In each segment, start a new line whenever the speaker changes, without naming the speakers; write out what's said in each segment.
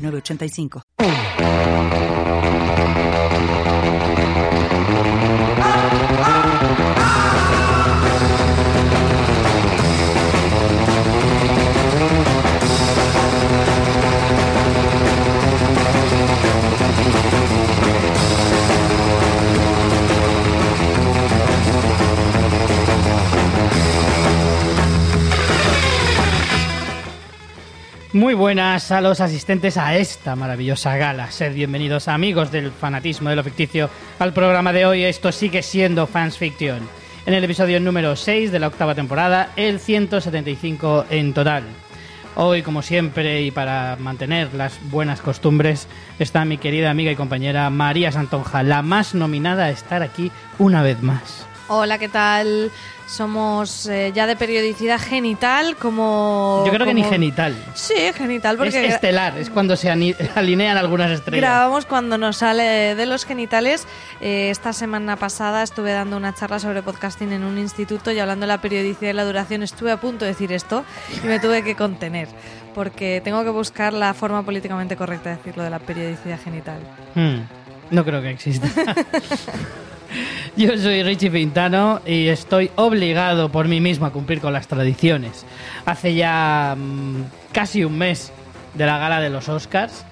906985.
Muy buenas a los asistentes a esta maravillosa gala. Sed bienvenidos amigos del fanatismo de lo ficticio al programa de hoy. Esto sigue siendo Fans Fiction. En el episodio número 6 de la octava temporada, el 175 en total. Hoy, como siempre, y para mantener las buenas costumbres, está mi querida amiga y compañera María Santonja, la más nominada a estar aquí una vez más.
Hola, ¿qué tal? Somos eh, ya de periodicidad genital, como.
Yo creo que ni genital.
Sí, genital,
Es
porque
estelar, es cuando se alinean algunas estrellas.
grabamos cuando nos sale de los genitales. Eh, esta semana pasada estuve dando una charla sobre podcasting en un instituto y hablando de la periodicidad y la duración estuve a punto de decir esto y me tuve que contener. Porque tengo que buscar la forma políticamente correcta de decirlo de la periodicidad genital.
Hmm, no creo que exista. Yo soy Richie Pintano y estoy obligado por mí mismo a cumplir con las tradiciones. Hace ya mm, casi un mes de la gala de los Oscars,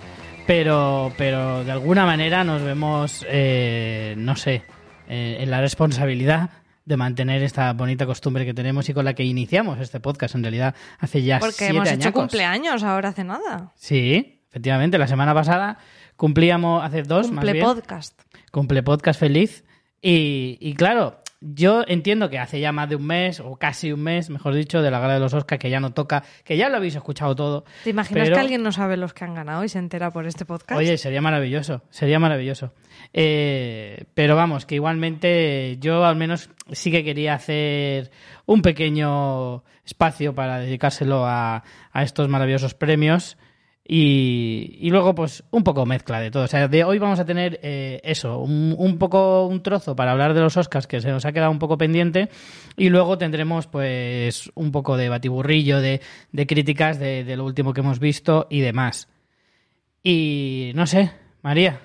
pero, pero de alguna manera nos vemos, eh, no sé, eh, en la responsabilidad de mantener esta bonita costumbre que tenemos y con la que iniciamos este podcast en realidad hace ya
Porque
siete
hemos hecho
añacos.
cumpleaños ahora hace nada.
Sí, efectivamente, la semana pasada cumplíamos hace dos más
Cumple
bien.
podcast.
Cumple podcast feliz. Y, y claro, yo entiendo que hace ya más de un mes, o casi un mes, mejor dicho, de la gala de los Oscars, que ya no toca, que ya lo habéis escuchado todo.
¿Te imaginas
pero-
que alguien no sabe los que han ganado y se entera por este podcast?
Oye, sería maravilloso, sería maravilloso. Eh, pero vamos, que igualmente yo al menos sí que quería hacer un pequeño espacio para dedicárselo a, a estos maravillosos premios. Y, luego, pues, un poco mezcla de todo. O sea, de hoy vamos a tener eh, eso, un, un poco, un trozo para hablar de los Oscars que se nos ha quedado un poco pendiente. Y luego tendremos, pues, un poco de batiburrillo, de, de críticas de, de lo último que hemos visto y demás. Y no sé, María,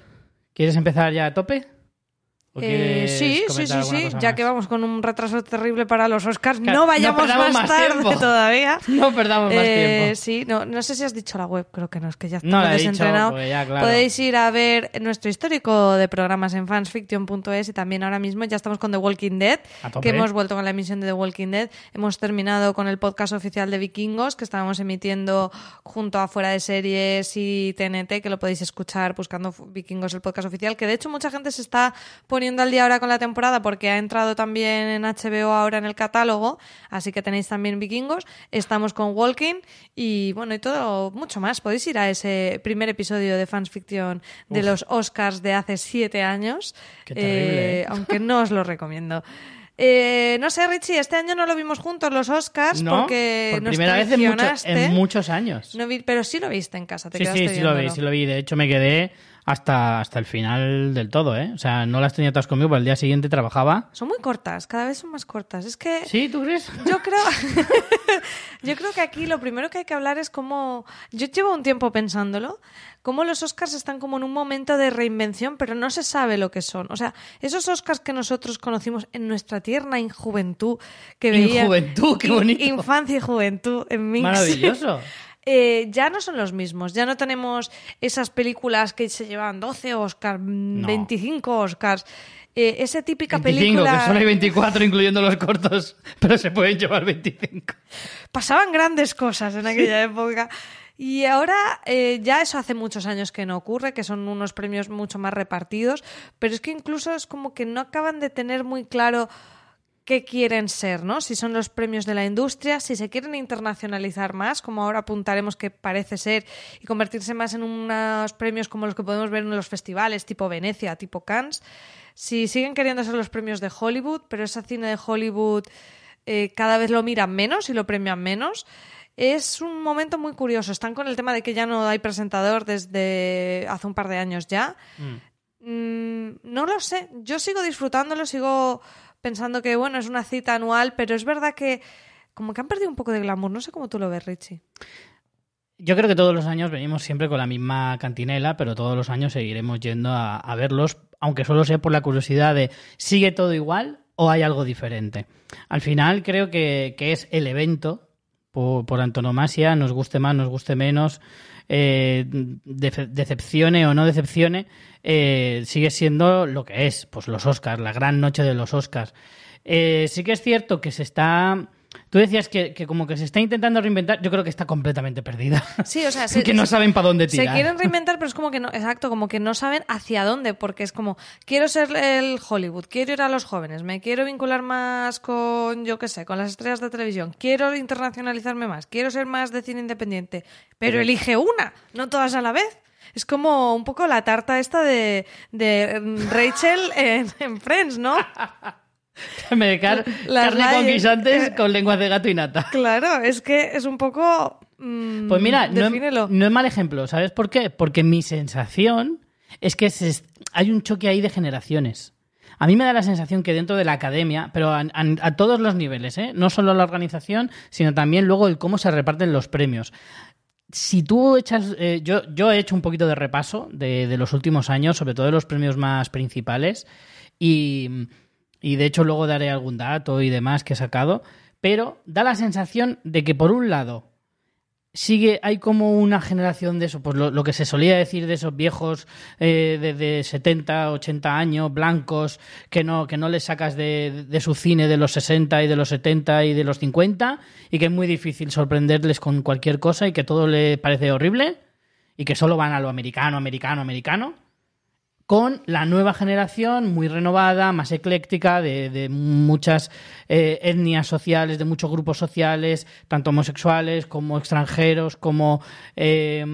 ¿quieres empezar ya a tope? ¿O
Eh, sí, sí, sí, sí. Ya
más?
que vamos con un retraso terrible para los Oscars,
Claro,
no vayamos
no
más,
más
tarde todavía.
No perdamos más
Eh,
tiempo.
Sí, no, no sé si has dicho la web, creo que no, es que ya
No he dicho,
desentrenado.
claro.
Podéis ir a ver nuestro histórico de programas en fansfiction.es y también ahora mismo ya estamos con The Walking Dead, que hemos vuelto con la emisión de The Walking Dead. Hemos terminado con el podcast oficial de Vikingos, que estábamos emitiendo junto a Fuera de Series y TNT, que lo podéis escuchar buscando Vikingos, el podcast oficial, que de hecho mucha gente se está poniendo al día ahora con la temporada porque ha entrado también en HBO ahora en el catálogo, así que tenéis también Vikingos. Estamos con Walking y bueno, y todo, mucho más. Podéis ir a ese primer episodio de Fans Fiction de
Uf.
los Oscars de hace siete años,
Qué terrible, ¿eh?
aunque no os lo recomiendo. Eh, no sé, Richie, este año no lo vimos juntos los Oscars
¿No?
porque
por
nos
primera vez en, mucho- en muchos años.
No vi- pero sí lo viste en casa, te
sí, sí, sí lo vi, sí lo vi. De hecho, me quedé hasta, hasta el final del todo, ¿eh? O sea, no las tenía todas conmigo, pero el día siguiente trabajaba.
Son muy cortas, cada vez son más cortas. Es que
¿Sí? ¿Tú crees?
yo creo yo creo que aquí lo primero que hay que hablar es cómo yo llevo un tiempo pensándolo, cómo los Oscars están como en un momento de reinvención, pero no se sabe lo que son. O sea, esos Oscars que nosotros conocimos en nuestra tierna injuventud, que veía
Injuventud, qué bonito.
Infancia y juventud en mix.
Maravilloso.
Eh, ya no son los mismos, ya no tenemos esas películas que se llevan 12 Oscars,
No.
25 Oscars. Eh, esa típica
25,
película.
que solo hay 24 incluyendo los cortos, pero se pueden llevar 25.
Pasaban grandes cosas en aquella época. Y ahora eh, ya eso hace muchos años que no ocurre, que son unos premios mucho más repartidos, pero es que incluso es como que no acaban de tener muy claro qué quieren ser, ¿no? Si son los premios de la industria, si se quieren internacionalizar más, como ahora apuntaremos que parece ser, y convertirse más en unos premios como los que podemos ver en los festivales, tipo Venecia, tipo Cannes. Si siguen queriendo ser los premios de Hollywood, pero ese cine de Hollywood eh, cada vez lo miran menos y lo premian menos. Es un momento muy curioso. Están con el tema de que ya no hay presentador desde hace un par de años ya. Mm, no lo sé. Yo sigo disfrutándolo, sigo pensando que, bueno, es una cita anual, pero es verdad que como que han perdido un poco de glamour. No sé cómo tú lo ves, Richie.
Yo creo que todos los años venimos siempre con la misma cantinela, pero todos los años seguiremos yendo a, verlos, aunque solo sea por la curiosidad de ¿sigue todo igual o hay algo diferente? Al final creo que, que es el evento por, antonomasia, nos guste más, nos guste menos, eh, decepcione o no decepcione, eh, sigue siendo lo que es, pues los Oscars, la gran noche de los Oscars. Eh, sí que es cierto que se está Tú decías que, como que se está intentando reinventar, yo creo que está completamente perdida.
Sí, o sea,
que no saben para dónde tirar.
Se quieren reinventar, pero es como que no, exacto, como que no saben hacia dónde, porque es como, quiero ser el Hollywood, quiero ir a los jóvenes, me quiero vincular más con, yo qué sé, con las estrellas de televisión, quiero internacionalizarme más, quiero ser más de cine independiente, pero elige una, no todas a la vez. Es como un poco la tarta esta de, Rachel en, en Friends, ¿no?
Me carne con guisantes con lenguas de gato y nata.
Claro, es que es un poco. Mm,
pues mira, no, es mal ejemplo, ¿sabes por qué? Porque mi sensación es que hay un choque ahí de generaciones. A mí me da la sensación que dentro de la academia, pero a, todos los niveles, ¿eh? no solo la organización, sino también luego el cómo se reparten los premios. Si tú echas, eh, yo, yo he hecho un poquito de repaso de, de los últimos años, sobre todo de los premios más principales, y y de hecho luego daré algún dato y demás que he sacado, pero da la sensación de que por un lado sigue, hay como una generación de eso, pues lo, que se solía decir de esos viejos eh, de, 70, 80 años, blancos, que no, que no les sacas de, de, su cine de los 60 y de los 70 y de los 50, y que es muy difícil sorprenderles con cualquier cosa y que todo le parece horrible, y que solo van a lo americano, americano, americano con la nueva generación muy renovada, más ecléctica, de, muchas eh, etnias sociales, de muchos grupos sociales, tanto homosexuales como extranjeros, como eh,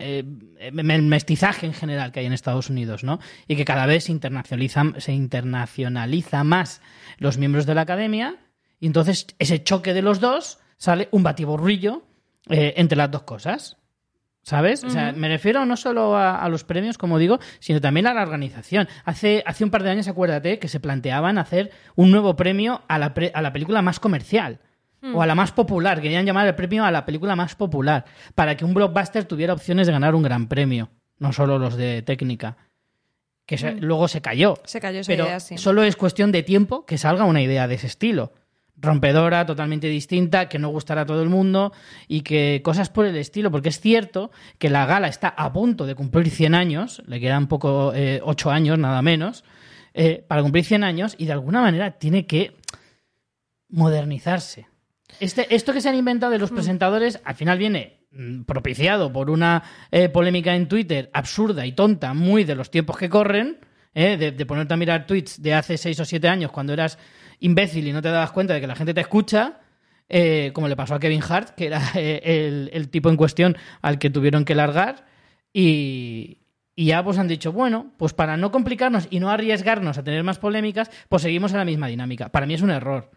eh, el mestizaje en general que hay en Estados Unidos, ¿no? Y que cada vez se internacionaliza, se internacionaliza más los miembros de la academia, y entonces ese choque de los dos sale un batiburrillo entre las dos cosas. ¿Sabes? O sea, me refiero no solo a, los premios, como digo, sino también a la organización. Hace, hace un par de años, acuérdate, que se planteaban hacer un nuevo premio a la, a la película más comercial. O a la más popular. Querían llamar el premio a la película más popular. Para que un blockbuster tuviera opciones de ganar un gran premio. No solo los de técnica. Que luego se cayó.
Se cayó esa
pero
idea, sí.
Solo es cuestión de tiempo que salga una idea de ese estilo rompedora, totalmente distinta, que no gustará a todo el mundo y que cosas por el estilo, porque es cierto que la gala está a punto de cumplir 100 años, le quedan poco, eh, 8 años nada menos, eh, para cumplir 100 años y de alguna manera tiene que modernizarse. Este, esto que se han inventado de los mm. presentadores al final viene mm, propiciado por una eh, polémica en Twitter absurda y tonta, muy de los tiempos que corren, eh, de, de ponerte a mirar tweets de hace 6 o 7 años cuando eras imbécil y no te dabas cuenta de que la gente te escucha, eh, como le pasó a Kevin Hart, que era eh, el, tipo en cuestión al que tuvieron que largar, y, ya pues han dicho, bueno, pues para no complicarnos y no arriesgarnos a tener más polémicas, pues seguimos en la misma dinámica. Para mí es un error.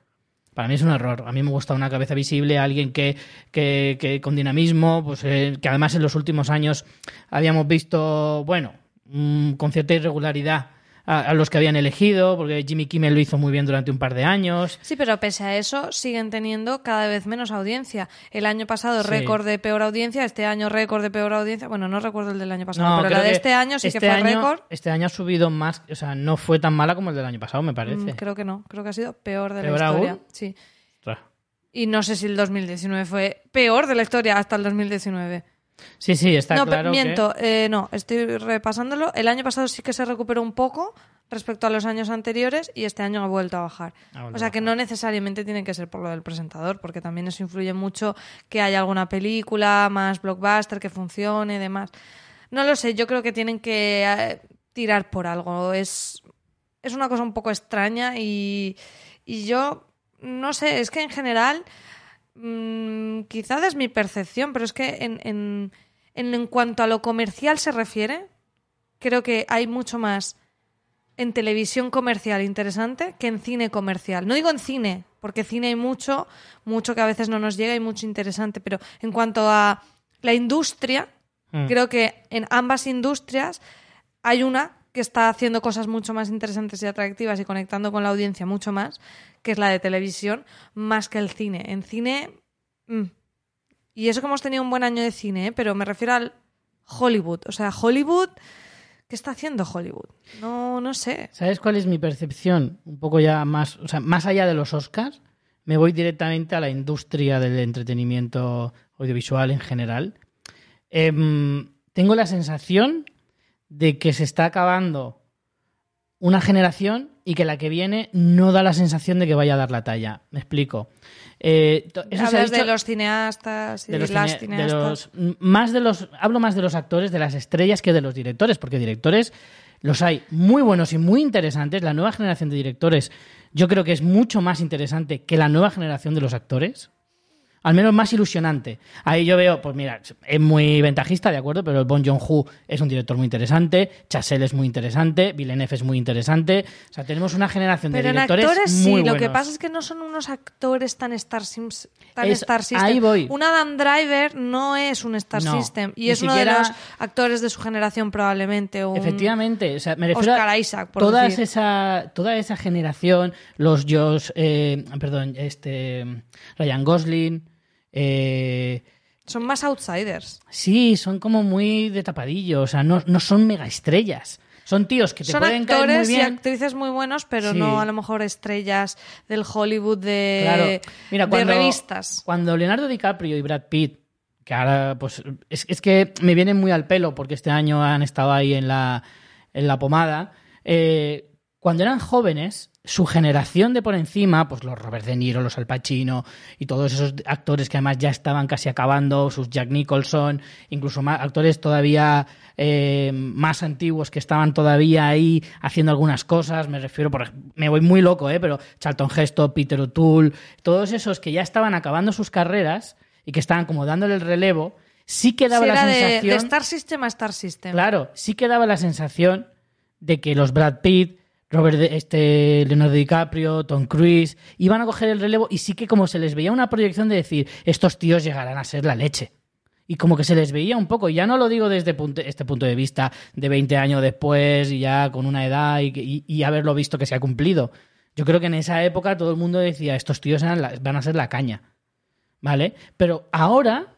Para mí es un error. A mí me gusta una cabeza visible, alguien que, que, con dinamismo, pues eh, que además en los últimos años habíamos visto, bueno, mm, con cierta irregularidad a, los que habían elegido, porque Jimmy Kimmel lo hizo muy bien durante un par de años.
Sí, pero pese a eso siguen teniendo cada vez menos audiencia. El año pasado récord de peor audiencia, este año récord de peor audiencia. Bueno, no recuerdo el del año pasado, pero la de este año sí que este fue récord.
Este año ha subido más, o sea, no fue tan mala como el del año pasado, me parece.
Mm, creo que no, creo que ha sido peor de la historia. Sí. Y no sé si el 2019 fue peor de la historia hasta el 2019.
Sí, sí, está
no,
claro.
No, miento, eh, no, estoy repasándolo. El año pasado sí que se recuperó un poco respecto a los años anteriores y este año ha vuelto a bajar. o sea que no necesariamente tiene que ser por lo del presentador, porque también eso influye mucho que haya alguna película más blockbuster que funcione y demás. No lo sé, yo creo que tienen que eh, tirar por algo. Es, es una cosa un poco extraña y Y yo, no sé, es que en general, mm, quizás es mi percepción, pero es que en, en, en, en cuanto a lo comercial se refiere, creo que hay mucho más en televisión comercial interesante que en cine comercial. No digo en cine, porque cine hay mucho, mucho que a veces no nos llega y mucho interesante, pero en cuanto a la industria,
Mm.
creo que en ambas industrias hay una que está haciendo cosas mucho más interesantes y atractivas y conectando con la audiencia mucho más, que es la de televisión, más que el cine. En cine... mm. Y eso que hemos tenido un buen año de cine, ¿eh? pero me refiero al Hollywood. O sea, Hollywood... ¿Qué está haciendo Hollywood? No, no sé.
¿Sabes cuál es mi percepción? Un poco ya más, o sea, más allá de los Oscars, me voy directamente a la industria del entretenimiento audiovisual en general. Em, tengo la sensación de que se está acabando una generación y que la que viene no da la sensación de que vaya a dar la talla. Me explico. Eh, se ha
Hablas de los cineastas y
de los
las
cine- de
cineastas.
los- más de los hablo más de los actores de las estrellas que de los directores porque directores los hay muy buenos y muy interesantes la nueva generación de directores yo creo que es mucho más interesante que la nueva generación de los actores al menos más ilusionante. Ahí yo veo, pues mira, es muy ventajista, de acuerdo, pero el Bon Joon-ho es un director muy interesante, Chazelle es muy interesante, Villeneuve es muy interesante. O sea, tenemos una generación de
en
directores
actores sí,
muy
lo que pasa es que no son unos actores tan Star, Sims, tan
Es-
Star System.
ahí voy.
Un Adam Driver no es un Star
No,
System y es uno de los actores de su generación probablemente. un-
Efectivamente, o sea, me refiero
Oscar
a
Isaac, por
toda
decir.
esa toda esa generación, los Josh, eh, perdón, este Ryan Gosling, eh,
Son más outsiders.
sí, son como muy de tapadillo, o sea, no, no son mega estrellas. Son tíos que te
Son
pueden caer muy
actores y
bien.
actrices muy buenos, pero
Sí.
no a lo mejor estrellas del Hollywood de,
Claro. Mira,
de
cuando,
revistas.
Cuando Leonardo DiCaprio y Brad Pitt, que ahora, pues, es, es que me vienen muy al pelo porque este año han estado ahí en la, en la pomada. eh, cuando eran jóvenes, su generación de por encima, pues los Robert De Niro, los Al Pacino y todos esos actores que además ya estaban casi acabando, sus Jack Nicholson, incluso más, actores todavía eh, más antiguos que estaban todavía ahí haciendo algunas cosas, me refiero, por, me voy muy loco, ¿eh? pero Charlton Heston, Peter O'Toole, todos esos que ya estaban acabando sus carreras y que estaban como dándole el relevo, sí que daba
Sí,
la
era de,
sensación...
de Star System a Star System.
Claro, sí que daba la sensación de que los Brad Pitt, Robert, este, Leonardo DiCaprio, Tom Cruise, iban a coger el relevo y sí que como se les veía una proyección de decir, estos tíos llegarán a ser la leche. Y como que se les veía un poco, ya no lo digo desde este punto de vista de 20 años después y ya con una edad y, y- y haberlo visto que se ha cumplido. Yo creo que en esa época todo el mundo decía, estos tíos van a ser la caña. ¿Vale? Pero ahora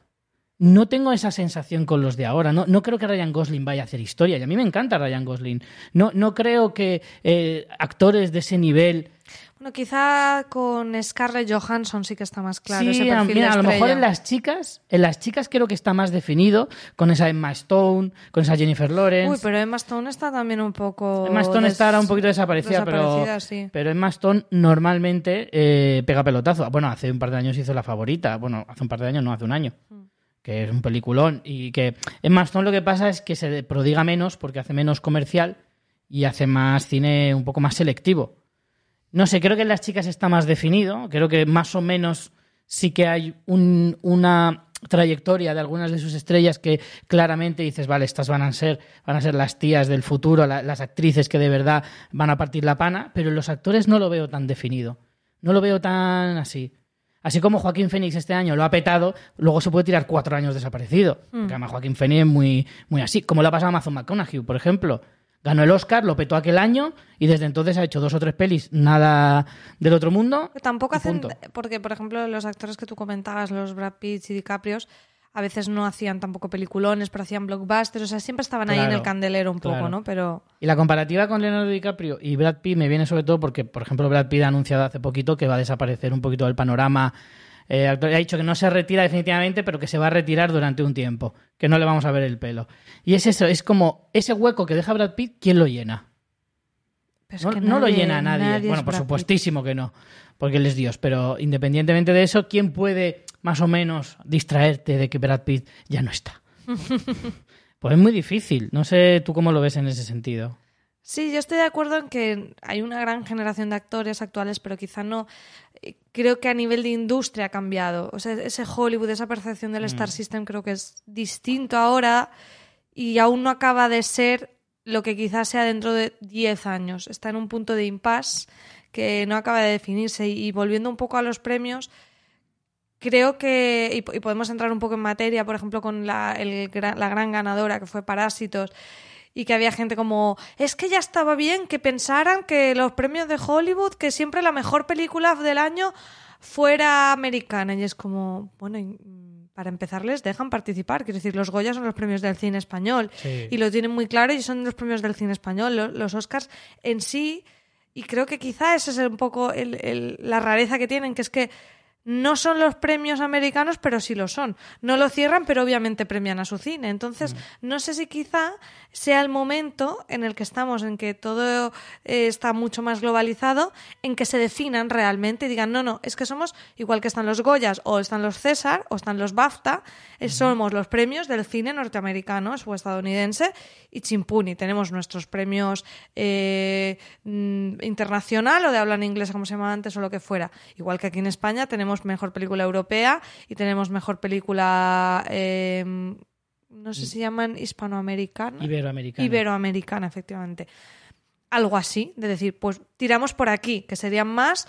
no tengo esa sensación con los de ahora. No, no creo que Ryan Gosling vaya a hacer historia. Y a mí me encanta Ryan Gosling. No, no creo que eh, actores de ese nivel.
Bueno, quizá con Scarlett Johansson sí que está más claro
sí, a,
perfil
mira,
de
a lo mejor en las chicas, en las chicas creo que está más definido con esa Emma Stone, con esa Jennifer Lawrence.
Uy, pero Emma Stone está también un poco...
Emma Stone
des-
está ahora un poquito desaparecida,
desaparecida,
pero,
sí.
pero Emma Stone normalmente eh, pega pelotazo. Bueno, hace un par de años hizo La Favorita. Bueno, hace un par de años, no, hace un año.
Mm.
Que es un peliculón. Y que Emma Stone lo que pasa es que se prodiga menos porque hace menos comercial y hace más cine un poco más selectivo. No sé, creo que en las chicas está más definido. Creo que más o menos sí que hay un- una trayectoria de algunas de sus estrellas que claramente dices, vale, estas van a ser, van a ser las tías del futuro, la- las actrices que de verdad van a partir la pana, pero en los actores no lo veo tan definido. No lo veo tan así. Así como Joaquín Phoenix este año lo ha petado, luego se puede tirar cuatro años desaparecido. Porque además Joaquín Phoenix es muy, muy así. Como le ha pasado a Amazon McConaughey, por ejemplo. Ganó el Oscar, lo petó aquel año y desde entonces ha hecho dos o tres pelis, nada del otro mundo.
Tampoco hacen...
punto.
Porque, por ejemplo, los actores que tú comentabas, los Brad Pitt y DiCaprios, a veces no hacían tampoco peliculones, pero hacían blockbusters. O sea, siempre estaban ahí en el candelero un poco,
claro.
¿no? Pero...
Y la comparativa con Leonardo DiCaprio y Brad Pitt me viene sobre todo porque, por ejemplo, Brad Pitt ha anunciado hace poquito que va a desaparecer un poquito del panorama. Eh, actor- ha dicho que no se retira definitivamente, pero que se va a retirar durante un tiempo, que no le vamos a ver el pelo. Y es eso, es como ese hueco que deja Brad Pitt, ¿quién lo llena?
pero es
no,
que
no lo
nadie-
llena nadie.
es
bueno, por
Brad Pitt.
supuestísimo que no, porque él es Dios. Pero independientemente de eso, ¿quién puede más o menos distraerte de que Brad Pitt ya no está? pues es muy difícil. No sé tú cómo lo ves en ese sentido.
Sí, yo estoy de acuerdo en que hay una gran generación de actores actuales, pero quizá no. eh, Creo que a nivel de industria ha cambiado. O sea, ese Hollywood, esa percepción del Star System creo que es distinto ahora y aún no acaba de ser lo que quizás sea dentro de 10 años. Está en un punto de impasse que no acaba de definirse. Y volviendo un poco a los premios, creo que, y, po- y podemos entrar un poco en materia, por ejemplo, con la, el la gran ganadora que fue Parásitos, y que había gente como, es que ya estaba bien que pensaran que los premios de Hollywood, que siempre la mejor película del año fuera americana. Y es como, bueno, y, para empezar les dejan participar. Quiero decir, los Goya son los premios del cine español
Sí.
y lo tienen muy claro y son los premios del cine español. Lo- Los Oscars en sí, y creo que quizá esa es un poco el- el- la rareza que tienen, que es que no son los premios americanos, pero sí lo son. No lo cierran, pero obviamente premian a su cine. Entonces, no sé si quizá sea el momento en el que estamos, en que todo eh, está mucho más globalizado, en que se definan realmente y digan, no, no, es que somos igual que están los Goyas, o están los César, o están los BAFTA, eh, somos los premios del cine norteamericano o estadounidense y chimpuni. Tenemos nuestros premios eh, mm, internacional o de habla en inglés, como se llamaba antes, o lo que fuera. Igual que aquí en España tenemos mejor película europea y tenemos mejor película, eh, no sé si llaman hispanoamericana.
Iberoamericana.
Iberoamericana, efectivamente. Algo así, de decir, pues tiramos por aquí, que sería más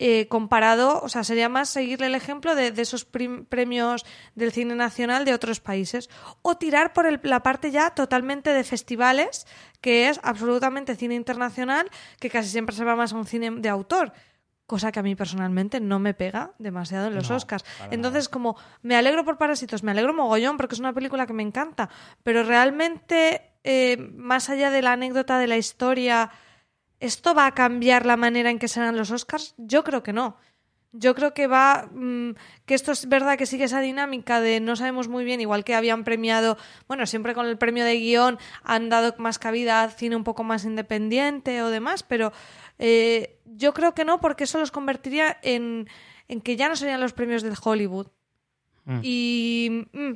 eh, comparado, o sea, sería más seguirle el ejemplo de, de esos premios del cine nacional de otros países. O tirar por el- la parte ya totalmente de festivales, que es absolutamente cine internacional, que casi siempre se va más a un cine de autor. Cosa que a mí personalmente no me pega demasiado en los
No,
Oscars. Entonces, como me alegro por Parásitos, me alegro mogollón porque es una película que me encanta, pero realmente, eh, más allá de la anécdota de la historia, ¿esto va a cambiar la manera en que serán los Oscars? Yo creo que no. Yo creo que va. mm, que esto es verdad que sigue esa dinámica de no sabemos muy bien, igual que habían premiado. Bueno, siempre con el premio de guion han dado más cabida al cine un poco más independiente o demás, pero eh, yo creo que no, porque eso los convertiría en, en que ya no serían los premios de Hollywood.
Mm.
Y. mm,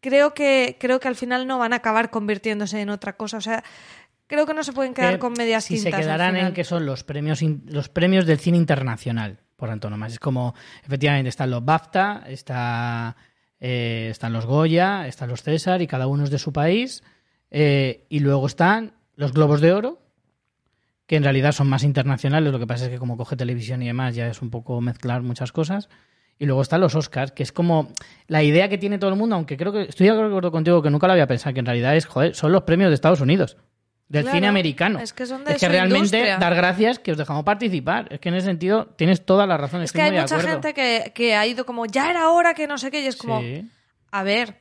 creo que, creo que al final no van a acabar convirtiéndose en otra cosa. O sea, creo que no se pueden quedar
Que
con medias
si se
tintas al
quedaran en que son los premios in- los premios del cine internacional por antonomasia es como efectivamente están los BAFTA está eh, están los Goya están los César y cada uno es de su país eh, y luego están los Globos de Oro que en realidad son más internacionales lo que pasa es que como coge televisión y demás ya es un poco mezclar muchas cosas y luego están los Oscars, que es como la idea que tiene todo el mundo, aunque creo que estoy de acuerdo contigo que nunca lo había pensado, que en realidad es, joder, son los premios de Estados Unidos, del
Claro,
cine americano.
es que son de
Es que
su
realmente
industria.
dar gracias que os dejamos participar. Es que en ese sentido tienes toda la razón.
Es que hay
de
mucha
acuerdo.
gente que, que ha ido como, ya era hora que no sé qué, y es como,
Sí.
a ver.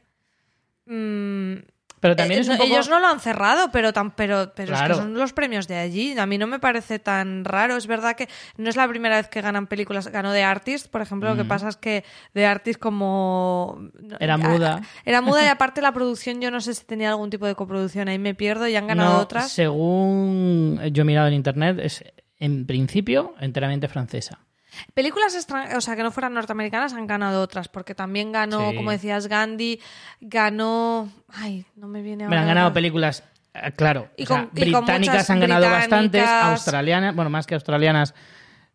mm,
Pero también
eh,
es un
no-
poco...
Ellos no lo han cerrado, pero, tan, pero, pero es que son los premios de allí. A mí no me parece tan raro. Es verdad que no es la primera vez que ganan películas. Ganó The Artist, por ejemplo. Lo que pasa es que The Artist como...
Era muda.
Era muda y aparte la producción yo no sé si tenía algún tipo de coproducción. Ahí me pierdo y han ganado
No,
otras.
según yo he mirado en internet, es en principio enteramente francesa.
Películas extran- o sea, que no fueran norteamericanas han ganado otras, porque también ganó,
Sí.
como decías, Gandhi, ganó... Ay, no me viene
Me
ahora.
han ganado
otra.
películas, eh, claro,
Y
o sea,
con- y con
británicas han ganado bastantes, australianas, bueno, más que australianas,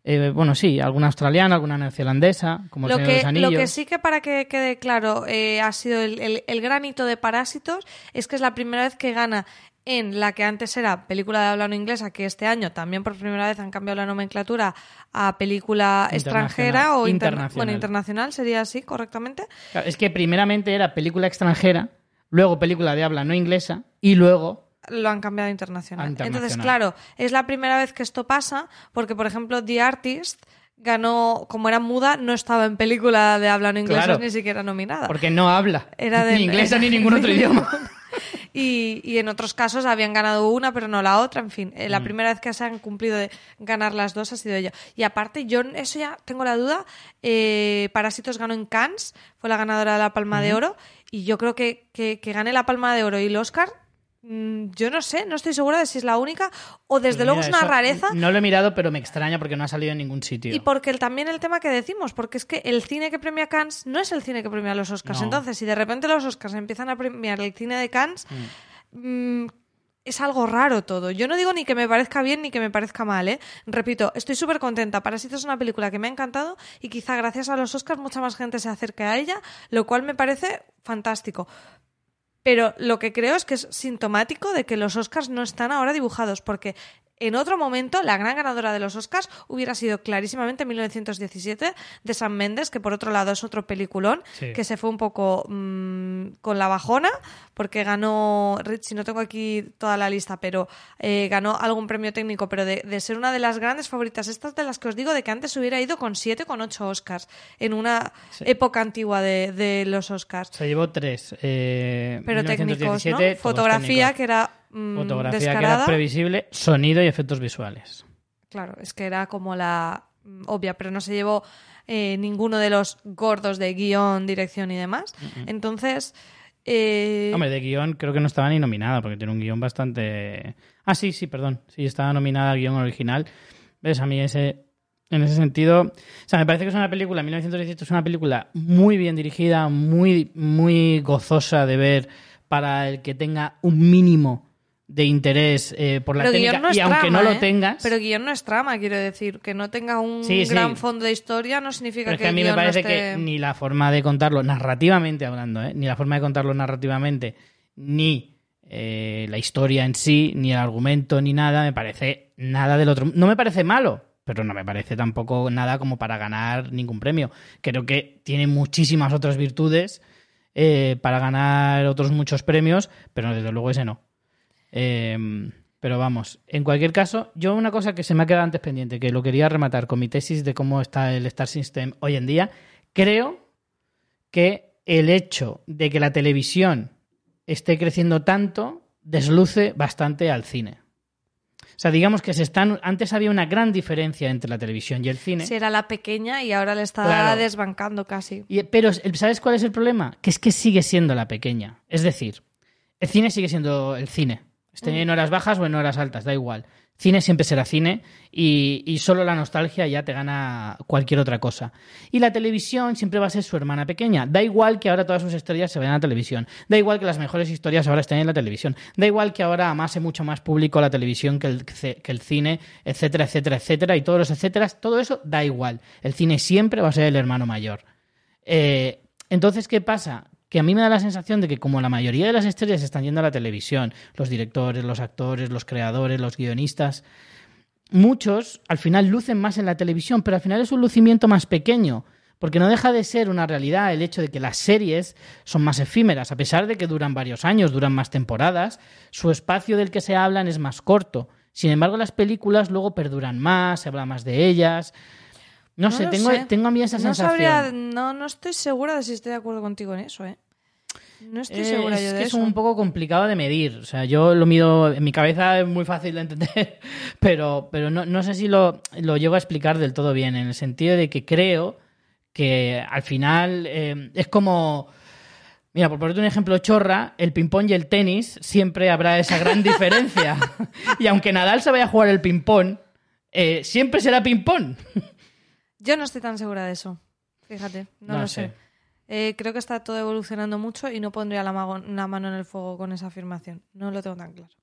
eh, bueno, sí, alguna australiana, alguna neozelandesa, como el
Lo
Señor de
que,
los Anillos.
lo que sí que para que quede claro eh, ha sido el, el, el gran hito de Parásitos es que es la primera vez que gana en la que antes era película de habla no inglesa, que este año también por primera vez han cambiado la nomenclatura a película extranjera o inter-
Internacional.
bueno, internacional, sería así correctamente.
Claro, es que primeramente era película extranjera, luego película de habla no inglesa y luego
lo han cambiado a internacional.
A internacional.
Entonces, claro, es la primera vez que esto pasa, porque, por ejemplo, The Artist ganó, como era muda, no estaba en película de habla no inglesa
Claro.
ni siquiera nominada.
porque no habla
Era de-
ni inglesa ni ningún otro idioma.
Y, y en otros casos habían ganado una, pero no la otra. En fin, eh,
Mm.
la primera vez que se han cumplido de ganar las dos ha sido ella. Y aparte, yo eso ya tengo la duda. eh, Parásitos ganó en Cannes, fue la ganadora de la Palma de Oro. Y yo creo que, que, que gane la Palma de Oro y el Oscar. Mm, Yo no sé, no estoy segura de si es la única o desde
Pues
luego es una rareza.
No lo he mirado, pero me extraña porque no ha salido en ningún sitio.
Y porque el- también el tema que decimos, porque es que el cine que premia Cannes no es el cine que premia los Oscars.
No.
Entonces, si de repente los Oscars empiezan a premiar el cine de Cannes, mm, es algo raro todo. Yo no digo ni que me parezca bien ni que me parezca mal, ¿eh? Repito, estoy súper contenta. Parásitos es una película que me ha encantado y quizá gracias a los Oscars mucha más gente se acerque a ella, lo cual me parece fantástico. Pero lo que creo es que es sintomático de que los Oscars no están ahora dibujados, porque en otro momento, la gran ganadora de los Oscars hubiera sido clarísimamente 1917 de San Méndez, que por otro lado es otro peliculón,
Sí.
que se fue un poco mm, con la bajona, porque ganó, Richie, no tengo aquí toda la lista, pero eh, ganó algún premio técnico, pero de, de ser una de las grandes favoritas, estas de las que os digo, de que antes hubiera ido con 7 con 8 Oscars, en una
Sí.
época antigua de, de los Oscars.
Se llevó tres. eh,
Pero técnicos, ¿no?
1917, todos
Fotografía,
técnicos.
que era mm,
Fotografía que era previsible, sonido y efectos visuales.
Claro, es que era como la mm, obvia, pero no se llevó eh, ninguno de los gordos de guion, dirección y demás. Entonces, eh,
Hombre, de guion creo que no estaba ni nominada, porque tiene un guion bastante... Ah, sí, sí, perdón. Sí, estaba nominada al guion original. ¿Ves? A mí ese... En ese sentido... O sea, me parece que es una película, 1917 es una película muy bien dirigida, muy, muy gozosa de ver para el que tenga un mínimo de interés eh, por la
pero
técnica.
no
y aunque no
¿eh?
lo tengas...
Pero guion no es trama, quiero decir. Que no tenga un
Sí, sí.
gran fondo de historia no significa
Pero es
que,
que a mí me
no
parece
esté-
que ni la forma de contarlo narrativamente hablando, ¿eh? ni la forma de contarlo narrativamente, ni eh, la historia en sí, ni el argumento, ni nada, me parece nada del otro. No me parece malo, pero no me parece tampoco nada como para ganar ningún premio. Creo que tiene muchísimas otras virtudes eh, para ganar otros muchos premios, pero desde luego ese no. Eh, pero vamos, en cualquier caso, yo una cosa que se me ha quedado antes pendiente, que lo quería rematar con mi tesis de cómo está el Star System hoy en día, creo que el hecho de que la televisión esté creciendo tanto desluce bastante al cine. O sea, digamos que se están. Antes había una gran diferencia entre la televisión y el cine.
Era la pequeña y ahora le está
Claro.
desbancando casi.
Y- pero, ¿sabes cuál es el problema? Que es que sigue siendo la pequeña. Es decir, el cine sigue siendo el cine. Esté en horas bajas o en horas altas, da igual. Cine siempre será cine y, y solo la nostalgia ya te gana cualquier otra cosa. Y la televisión siempre va a ser su hermana pequeña. Da igual que ahora todas sus historias se vean en la televisión. Da igual que las mejores historias ahora estén en la televisión. Da igual que ahora amase mucho más público la televisión que el, que el cine, etcétera, etcétera, etcétera. Y todos los etcéteras, todo eso da igual. El cine siempre va a ser el hermano mayor. Eh, entonces, ¿qué pasa? Que a mí me da la sensación de que como la mayoría de las estrellas están yendo a la televisión, los directores, los actores, los creadores, los guionistas, muchos al final lucen más en la televisión, pero al final es un lucimiento más pequeño, porque no deja de ser una realidad el hecho de que las series son más efímeras, a pesar de que duran varios años, duran más temporadas, su espacio del que se hablan es más corto. Sin embargo, las películas luego perduran más, se habla más de ellas. No,
No
sé, tengo,
sé.
tengo a mí esa
no
sensación.
sabría, no, no estoy segura de si estoy de acuerdo contigo en eso, ¿eh? No estoy
Eh,
segura
es
yo de
que
eso.
es un poco complicado de medir. O sea, yo lo mido en mi cabeza es muy fácil de entender, pero, pero no, no sé si lo, lo llego a explicar del todo bien, en el sentido de que creo que al final eh, es como. Mira, por ponerte un ejemplo chorra, el ping-pong y el tenis siempre habrá esa gran diferencia. y aunque Nadal se vaya a jugar el ping-pong, eh, siempre será ping-pong.
Yo no estoy tan segura de eso. Fíjate, no,
No
lo
sé.
sé. Eh, creo que está todo evolucionando mucho y no pondría la, mago- la mano en el fuego con esa afirmación. No lo tengo tan claro.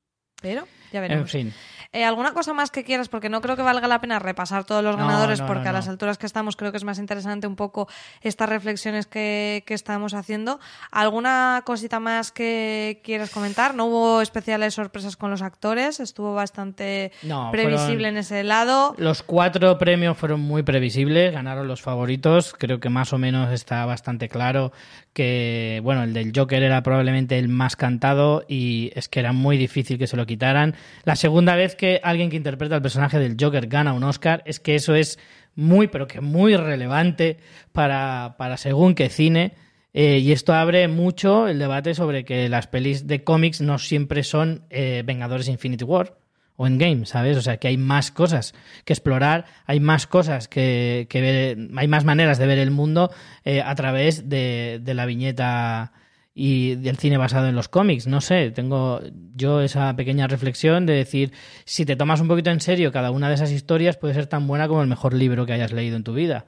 Pero ya veremos.
En fin.
Eh, ¿Alguna cosa más que quieras? Porque no creo que valga la pena repasar todos los ganadores,
no,
porque
no,
a las alturas que estamos creo que es más interesante un poco estas reflexiones que, que estamos haciendo. ¿Alguna cosita más que quieras comentar? No hubo especiales sorpresas con los actores, estuvo bastante previsible en ese lado.
Los cuatro premios fueron muy previsibles, ganaron los favoritos. Creo que más o menos está bastante claro que, bueno, el del Joker era probablemente el más cantado y es que era muy difícil que se lo quitaran. La segunda vez que alguien que interpreta el personaje del Joker gana un Oscar es que eso es muy, pero que muy relevante para, para según qué cine. Eh, y esto abre mucho el debate sobre que las pelis de cómics no siempre son eh, Vengadores Infinity War o Endgame, ¿sabes? O sea, que hay más cosas que explorar, hay más cosas que, que ver, hay más maneras de ver el mundo eh, a través de la viñeta y del cine basado en los cómics. No sé, tengo yo esa pequeña reflexión de decir, si te tomas un poquito en serio cada una de esas historias, puede ser tan buena como el mejor libro que hayas leído en tu vida.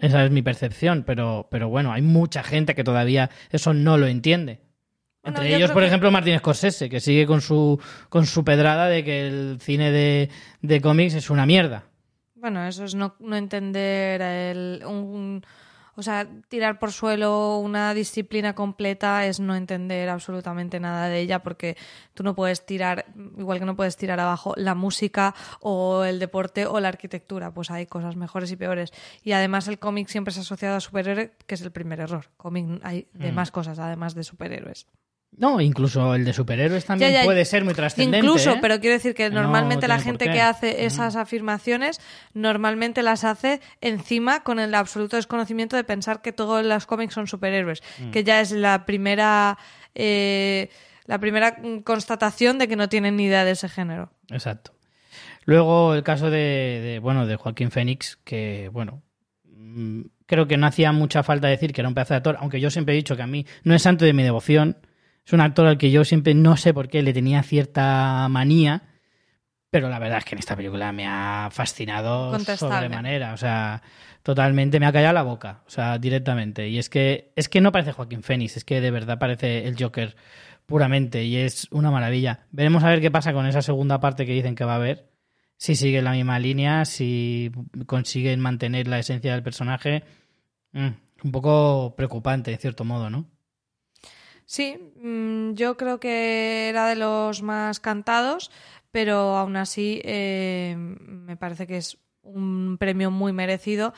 Esa es mi percepción, pero, pero bueno, hay mucha gente que todavía eso no lo entiende. Entre ellos, por
que-
ejemplo, Martin Scorsese, que sigue con su, con su pedrada de que el cine de, de cómics es una mierda.
Bueno, eso es no, no entender el, un, o sea, tirar por suelo una disciplina completa es no entender absolutamente nada de ella porque tú no puedes tirar, igual que no puedes tirar abajo la música o el deporte o la arquitectura, pues hay cosas mejores y peores. Y además el cómic siempre se ha asociado a superhéroe, que es el primer error. Cómic hay de
Mm.
más cosas además de superhéroes.
No, incluso el de superhéroes también
Ya, ya,
puede ser muy trascendente.
Incluso,
¿eh?
pero quiero decir que
No
normalmente la gente que hace esas afirmaciones normalmente las hace encima con el absoluto desconocimiento de pensar que todos los cómics son superhéroes,
Mm.
que ya es la primera eh, la primera constatación de que no tienen ni idea de ese género.
Exacto. Luego el caso de, de, bueno de Joaquín Phoenix, que bueno, mm, creo que no hacía mucha falta decir que era un pedazo de actor, aunque yo siempre he dicho que a mí no es santo de mi devoción. Es un actor al que yo siempre no sé por qué le tenía cierta manía, pero la verdad es que en esta película me ha fascinado sobremanera, o sea, totalmente me ha callado la boca, o sea, directamente. Y es que es que no parece Joaquín Phoenix, es que de verdad parece el Joker puramente y es una maravilla. Veremos a ver qué pasa con esa segunda parte que dicen que va a haber. Si sigue la misma línea, si consiguen mantener la esencia del personaje. Mm, un poco preocupante, en cierto modo, ¿no?
Sí, mm, yo creo que era de los más cantados, pero aún así eh, me parece que es un premio muy merecido.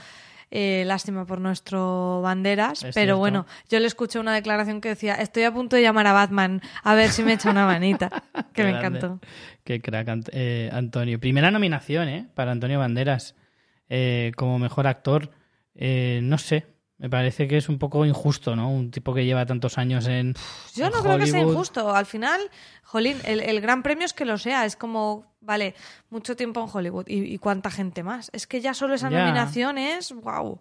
Eh, lástima por nuestro Banderas,
Es
pero
cierto.
bueno, yo le escuché una declaración que decía, estoy a punto de llamar a Batman a ver si me echa una manita, que me
grande.
encantó.
Qué crack, eh, Antonio. Primera nominación, ¿eh? Para Antonio Banderas eh, como mejor actor. Eh, no sé, me parece que es un poco injusto, ¿no? Un tipo que lleva tantos años en.
Yo
en
no creo que sea injusto. Al final, jolín, el, el gran premio es que lo sea. Es como, vale, mucho tiempo en Hollywood. ¿Y, y cuánta gente más? Es que ya solo esa
Ya.
nominación es, wow.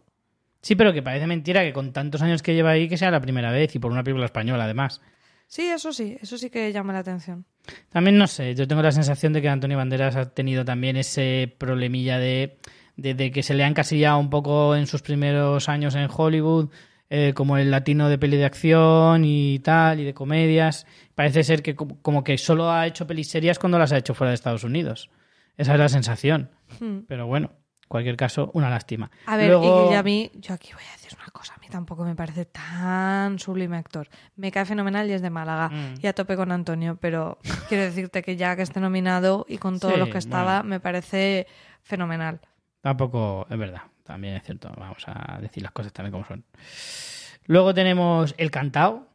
Sí, pero que parece mentira que con tantos años que lleva ahí que sea la primera vez y por una película española, además.
Sí, eso sí, eso sí que llama la atención.
También no sé, yo tengo la sensación de que Antonio Banderas ha tenido también ese problemilla de, de, de que se le ha encasillado un poco en sus primeros años en Hollywood, eh, como el latino de peli de acción y tal, y de comedias. Parece ser que como, que solo ha hecho pelis serias cuando las ha hecho fuera de Estados Unidos. Esa es la sensación.
Hmm.
Pero bueno, en cualquier caso, una lástima.
A ver,
Luego-
y a mí, yo aquí voy a decir una cosa, a mí tampoco me parece tan sublime actor. Me cae fenomenal y es de Málaga.
Mm.
Y a tope con Antonio, pero quiero decirte que ya que esté nominado y con todos
Sí,
los que estaba,
bueno.
me parece fenomenal.
Tampoco es verdad, también es cierto. Vamos a decir las cosas también como son. Luego tenemos el cantao,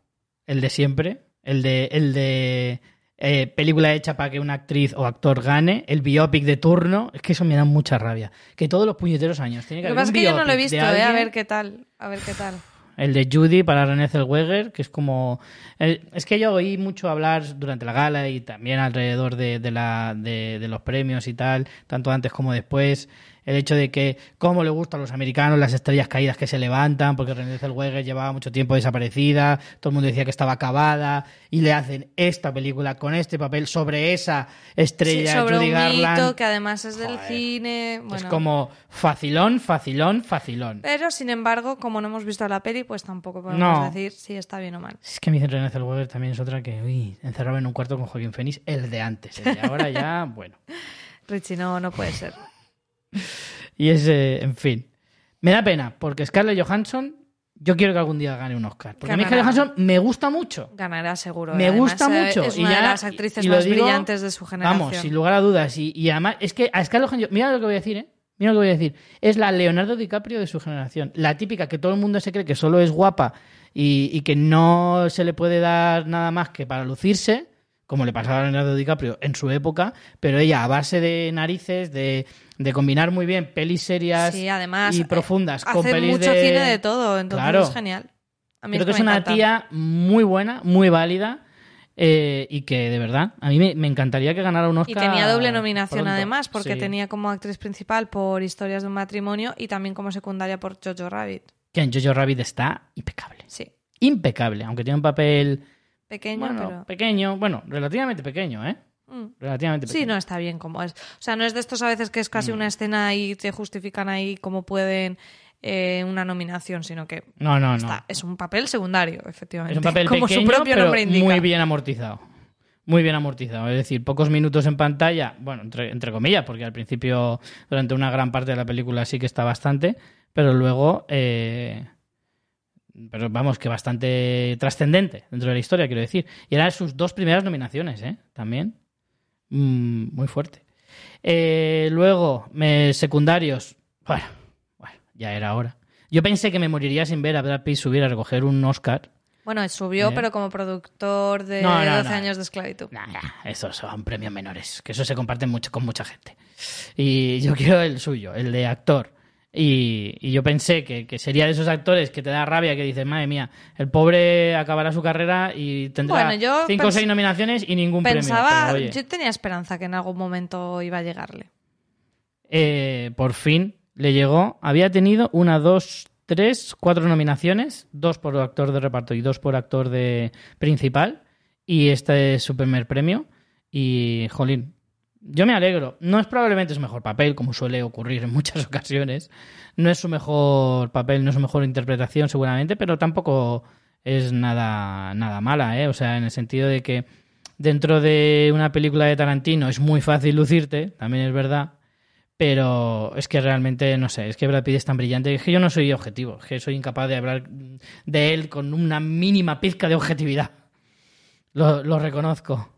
el de siempre, el de, el de eh, película hecha para que una actriz o actor gane, el biopic de turno. Es que eso me da mucha rabia. Que todos los puñeteros años tiene que
Lo que
haber
pasa
un
es que yo no lo he visto, eh, a ver qué tal, a ver qué tal.
El de Judy para René Zellweger, que es como... eh, es que yo oí mucho hablar durante la gala y también alrededor de, de la, de, de los premios y tal, tanto antes como después, el hecho de que cómo le gustan a los americanos las estrellas caídas que se levantan, porque René Zellweger llevaba mucho tiempo desaparecida, todo el mundo decía que estaba acabada, y le hacen esta película con este papel sobre esa estrella,
Sí, sobre
Judy
un
Garland.
mito que además es del cine. Bueno.
Es como facilón, facilón, facilón.
Pero sin embargo, como no hemos visto la peli, pues tampoco podemos
No.
decir si está bien o mal.
Es que me dicen René Zellweger también es otra que, uy, encerrado en un cuarto con Joaquín Phoenix, el de antes. El de ahora ya, bueno.
Richie, no, no puede ser.
Y es, eh, en fin. Me da pena, porque Scarlett Johansson, yo quiero que algún día gane un Oscar. Porque a mí. Scarlett Johansson me gusta mucho.
Ganará seguro.
Me
Además,
gusta
eh,
mucho.
Es
y
una
ya-
de las actrices
y
más
digo,
brillantes de su generación.
Vamos, sin lugar a dudas. Y, y además, es que a Scarlett Johansson, mira lo que voy a decir, ¿eh? Mira lo que voy a decir. Es la Leonardo DiCaprio de su generación. La típica que todo el mundo se cree que solo es guapa y, y que no se le puede dar nada más que para lucirse, como le pasaba a Leonardo DiCaprio en su época, pero ella a base de narices, de, de combinar muy bien pelis serias
Sí, además.
y
eh,
profundas con
Hace
pelis
mucho
de...
cine de todo, entonces
Claro.
es genial. A mí
Creo que es una tía muy buena, muy válida eh, y que de verdad a mí me, me encantaría que ganara un
Y
Oscar.
tenía doble nominación
pronto.
además, porque
Sí.
tenía como actriz principal por Historias de un matrimonio y también como secundaria por Jojo Rabbit.
Que en Jojo Rabbit está impecable.
Sí,
Impecable, aunque tiene un papel
pequeño,
bueno,
pero...
pequeño, bueno, relativamente pequeño, ¿eh?
Mm.
Relativamente
Sí,
pequeño.
no está bien como es. O sea, no es de estos a veces que es casi una escena y te justifican ahí como pueden eh, una nominación, sino que
No, no, no.
está- es un papel secundario, efectivamente.
Es un papel
como
pequeño,
su propio
pero
nombre indica.
muy bien amortizado. Muy bien amortizado. Es decir, pocos minutos en pantalla, bueno, entre, entre comillas, porque al principio, durante una gran parte de la película sí que está bastante, pero luego, eh, pero vamos, que bastante trascendente dentro de la historia, quiero decir. Y eran sus dos primeras nominaciones, ¿eh? También. Mm, muy fuerte. Eh, luego, me- secundarios. Bueno, bueno, ya era hora. Yo pensé que me moriría sin ver a Brad Pitt subir a recoger un Oscar.
Bueno, subió,
¿Eh?
pero como productor de
No, no,
12
no.
años de esclavitud.
Esos son premios menores, que eso se comparte mucho con mucha gente. Y yo quiero el suyo, el de actor. Y, y yo pensé que, que sería de esos actores que te da rabia, que dices, madre mía, el pobre acabará su carrera y tendrá
Bueno, yo
cinco o seis nominaciones y ningún
Pensaba,
premio. Pero, oye,
yo tenía esperanza que en algún momento iba a llegarle.
eh, por fin le llegó. Había tenido una, dos, tres, cuatro nominaciones, dos por actor de reparto y dos por actor de principal. Y este es su primer premio. Y, jolín, yo me alegro. No es probablemente su mejor papel, como suele ocurrir en muchas ocasiones. No es su mejor papel, no es su mejor interpretación, seguramente, pero tampoco es nada, nada mala, ¿eh? O sea, en el sentido de que dentro de una película de Tarantino es muy fácil lucirte, también es verdad. Pero es que realmente, no sé, es que Brad Pitt es tan brillante, es que yo no soy objetivo, es que soy incapaz de hablar de él con una mínima pizca de objetividad. Lo, lo reconozco.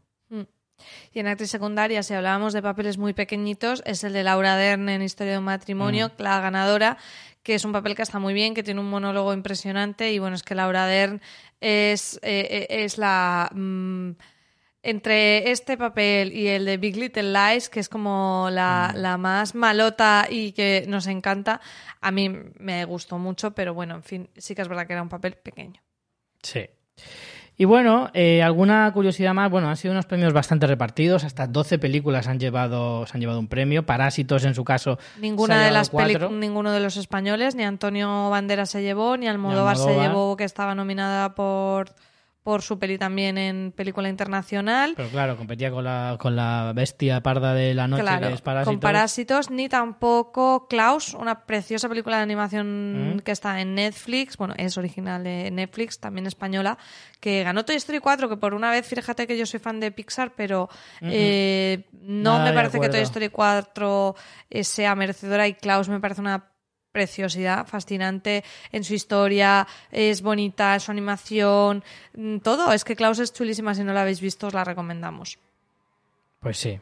Y en actriz secundaria, si hablábamos de papeles muy pequeñitos, es el de Laura Dern en Historia de un matrimonio,
Mm.
la ganadora, que es un papel que está muy bien, que tiene un monólogo impresionante. Y bueno, es que Laura Dern es, eh, eh, es la. mm, entre este papel y el de Big Little Lies, que es como la, la más malota y que nos encanta, a mí me gustó mucho, pero bueno, en fin, sí que es verdad que era un papel pequeño.
Sí. Y bueno, eh, alguna curiosidad más. Bueno, han sido unos premios bastante repartidos. Hasta 12 películas han llevado, se han llevado un premio. Parásitos, en su caso,
Ninguna de las ninguno de los españoles, ni Antonio Banderas se llevó, ni Almodóvar, se
Almodóvar.
llevó, que estaba nominada por, por su peli también en película internacional.
Pero claro, competía con la, con la bestia parda de la noche,
Claro,
que es Parásitos.
con Parásitos, ni tampoco Klaus, una preciosa película de animación
Mm.
que está en Netflix, bueno, es original de Netflix, también española, que ganó Toy Story 4, que por una vez, fíjate que yo soy fan de Pixar, pero eh, no
Nada
me parece que. Toy Story 4 eh, sea merecedora y Klaus me parece una preciosidad, fascinante en su historia, es bonita, su animación, mm, todo. Es que Klaus es chulísima, si no la habéis visto os la recomendamos.
Pues sí.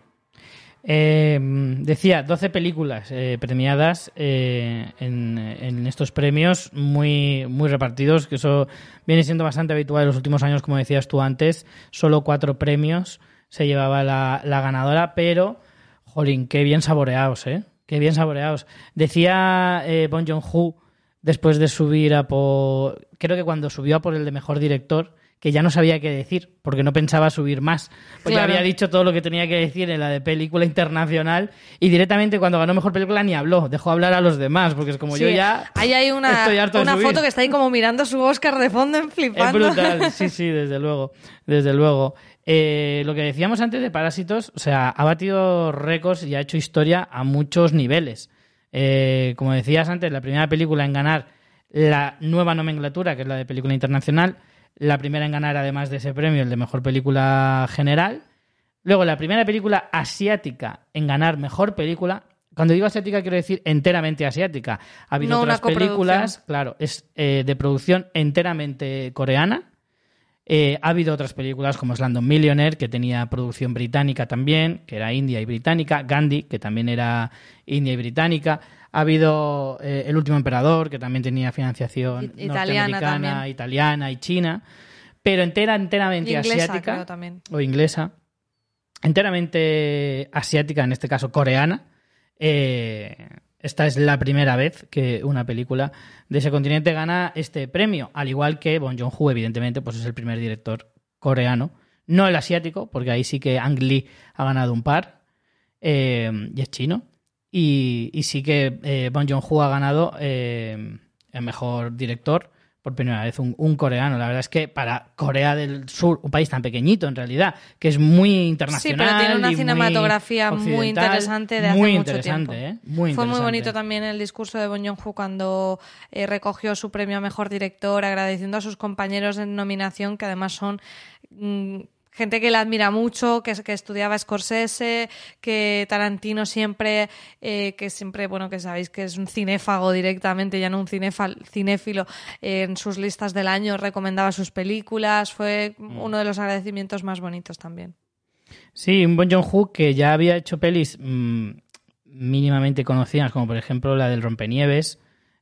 Eh, decía, 12 películas eh, premiadas eh, en, en estos premios, muy, muy repartidos, que eso viene siendo bastante habitual en los últimos años, como decías tú antes. Solo cuatro premios se llevaba la, la ganadora, pero, jolín, qué bien saboreados, ¿eh? Qué bien saboreados. Decía eh, Bon Joon-ho, después de subir a por... Creo que cuando subió a por el de Mejor Director, que ya no sabía qué decir, porque no pensaba subir más. Porque
Claro.
había dicho todo lo que tenía que decir en la de película internacional y directamente cuando ganó Mejor Película ni habló, dejó hablar a los demás, porque es como yo ya...
Ahí hay una,
estoy harto de
una foto que está ahí como mirando su Oscar de fondo en
Es
flipando.
brutal, sí, sí, desde luego, desde luego. Eh, lo que decíamos antes de Parásitos, o sea, ha batido récords y ha hecho historia a muchos niveles. Eh, como decías antes, la primera película en ganar la nueva nomenclatura, que es la de película internacional, la primera en ganar además de ese premio, el de mejor película general. Luego, la primera película asiática en ganar mejor película. Cuando digo asiática, quiero decir enteramente asiática. Ha habido
No
otras películas, claro, es eh, de producción enteramente coreana. Eh, ha habido otras películas como Slumdog Millionaire, que tenía producción británica también, que era india y británica. Gandhi, que también era india y británica. Ha habido eh, El último emperador, que también tenía financiación
italiana
norteamericana,
también.
italiana y china. Pero entera, enteramente
inglesa,
asiática
creo también.
o inglesa, enteramente asiática, en este caso coreana. Eh, esta es la primera vez que una película de ese continente gana este premio, al igual que Bon Joon-ho, evidentemente, pues es el primer director coreano, no el asiático, porque ahí sí que Ang Lee ha ganado un par eh, y es chino, y, y sí que eh, Bon Joon-ho ha ganado eh, el mejor director por primera vez un, un coreano. La verdad es que para Corea del Sur, un país tan pequeñito en realidad, que es muy
Sí,
internacional.
pero tiene una
muy
cinematografía muy, interesante de hace
muy
mucho
interesante,
tiempo.
¿eh? Muy
Fue muy bonito también el discurso de Bong Joon-ho cuando eh, recogió su premio a Mejor Director, agradeciendo a sus compañeros en nominación, que además son mm, gente que le admira mucho, que, que estudiaba Scorsese, que Tarantino siempre, eh, que siempre, bueno, que sabéis que es un cinéfago directamente, ya no un cinéfilo, eh, en sus listas del año recomendaba sus películas, fue
Mm.
uno de los agradecimientos más bonitos también.
Sí, un Bon Joon-ho que ya había hecho pelis mm, mínimamente conocidas, como por ejemplo la del Rompenieves,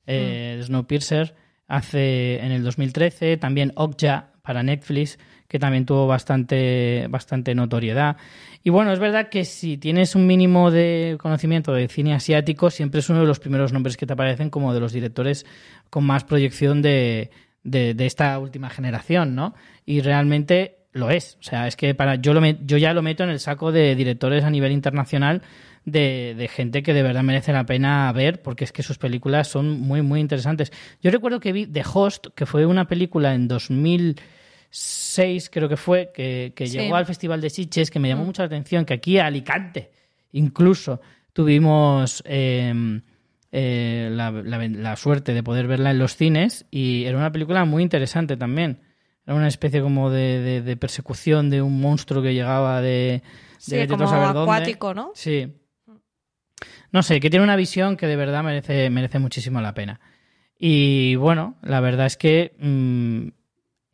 eh, de Snowpiercer, hace en el 2013, también Okja para Netflix, que también tuvo bastante, bastante notoriedad. Y bueno, es verdad que si tienes un mínimo de conocimiento de cine asiático, siempre es uno de los primeros nombres que te aparecen como de los directores con más proyección de, de, esta última generación, ¿no? Y realmente lo es. O sea, es que para yo, lo me- yo ya lo meto en el saco de directores a nivel internacional de, de gente que de verdad merece la pena ver porque es que sus películas son muy, muy interesantes. Yo recuerdo que vi The Host, que fue una película en 2006, creo que fue, que, que
Sí.
llegó al Festival de Sitges, que me llamó mucho la atención, que aquí a Alicante incluso tuvimos... eh, eh, la, la- la suerte de poder verla en los cines y era una película muy interesante también. Era una especie como de, de- de persecución de un monstruo que llegaba de, de
Sí, como
saber dónde.
acuático, ¿no?
Sí. No sé, que tiene una visión que de verdad merece, merece muchísimo la pena. Y bueno, la verdad es que mm,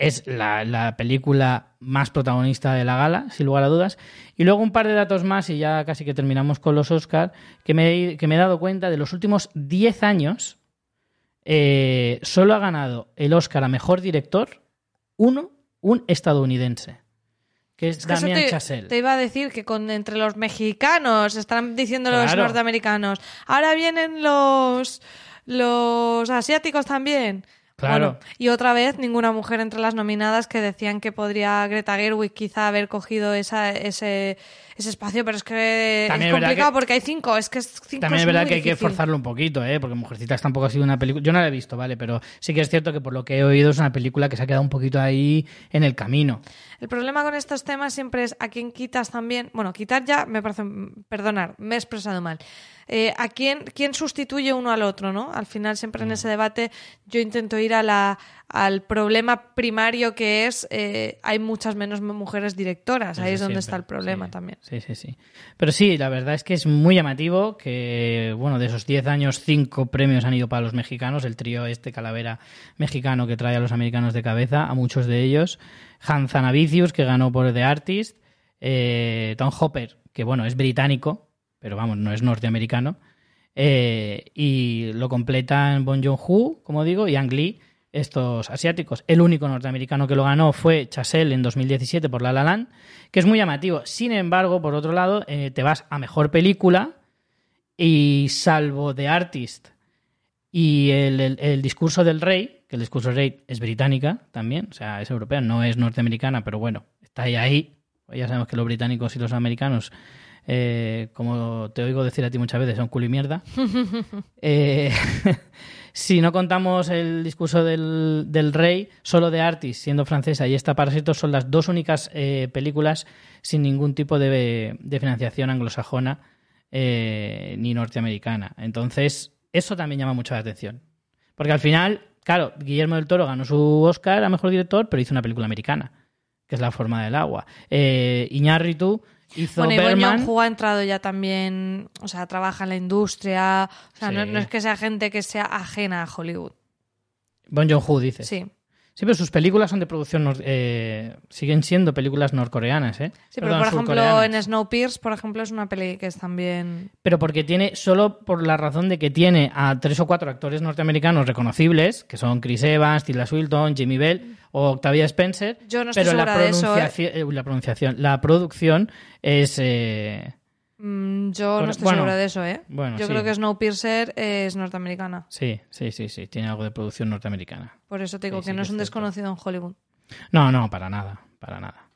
es la, la película más protagonista de la gala, sin lugar a dudas. Y luego un par de datos más, y ya casi que terminamos con los Oscar, que me, he- que me he dado cuenta de los últimos 10 años, eh, solo ha ganado el Oscar a mejor director uno, un estadounidense, que es,
Es que eso
Damien
te,
Chazelle.
te iba a decir que con entre los mexicanos están diciendo los norteamericanos. Ahora vienen los los asiáticos también.
Claro.
Y otra vez ninguna mujer entre las nominadas que decían que podría Greta Gerwig quizá haber cogido esa, ese, ese espacio, pero es que
También
es complicado
que-
porque hay cinco, es que es cinco
También es verdad
muy
que hay que forzarlo un poquito, ¿eh? porque Mujercitas tampoco ha sido una película. Yo no la he visto, ¿vale? Pero sí que es cierto que por lo que he oído es una película que se ha quedado un poquito ahí en el camino.
El problema con estos temas siempre es a quién quitas también. Bueno, quitar ya me parece. Perdonar, me he expresado mal. Eh, a quién, quién sustituye uno al otro, ¿no? Al final, siempre en ese debate, yo intento ir a la, al problema primario que es eh, hay muchas menos mujeres directoras. Ahí es donde
siempre,
está el problema
sí.
también.
Sí, sí, sí. Pero sí, la verdad es que es muy llamativo que, bueno, de esos 10 años, 5 premios han ido para los mexicanos, el trío este calavera mexicano que trae a los americanos de cabeza, a muchos de ellos. Hans Zanavicius, que ganó por The Artist. eh, Tom Hopper, que, bueno, es británico, pero vamos, no es norteamericano. Eh, y lo completan Bon Joon-ho, como digo, y Ang Lee, estos asiáticos. El único norteamericano que lo ganó fue Chazelle en 2017 por La La Land, que es muy llamativo. Sin embargo, por otro lado, eh, te vas a mejor película y salvo The Artist y el, el- el discurso del rey, que el discurso del rey es británica también, o sea, es europea, no es norteamericana, pero bueno, está ahí ahí. Ya sabemos que los británicos y los americanos, eh, como te oigo decir a ti muchas veces, son culo y mierda. Eh, si no contamos el discurso del, del rey, solo de Artis, siendo francesa, y esta Parásitos son las dos únicas eh, películas sin ningún tipo de, de financiación anglosajona eh, ni norteamericana. Entonces, eso también llama mucho la atención. Porque al final, claro, Guillermo del Toro ganó su Oscar a Mejor Director, pero hizo una película americana, que es La forma del agua. Eh, Iñárritu hizo
Bueno, y
Berman...
Ha entrado ya también, o sea, trabaja en la industria. O sea, no,
Sí.
no es que sea gente que sea ajena a Hollywood.
Bon Joon-ho, dice.
Sí.
Sí, pero sus películas son de producción, nor- eh, siguen siendo películas norcoreanas, ¿eh?
Sí, pero
Perdón,
por ejemplo en Snowpiercer, por ejemplo, es una peli que es también...
Pero porque tiene, solo por la razón de que tiene a tres o cuatro actores norteamericanos reconocibles, que son Chris Evans, Tilda Swinton, Jimmy Bell o Octavia Spencer.
Yo no estoy
pero la
segura de eso, ¿eh?
pronunciación, eh, la pronunciación, la producción es eh,
Mm, yo no estoy
bueno,
segura de eso, ¿eh?
bueno,
yo
sí.
creo que Snowpiercer es norteamericana.
sí, sí, sí, sí, tiene algo de producción norteamericana.
Por eso te digo
Sí,
que
sí
no es un desconocido en Hollywood.
No, no, para nada, para nada.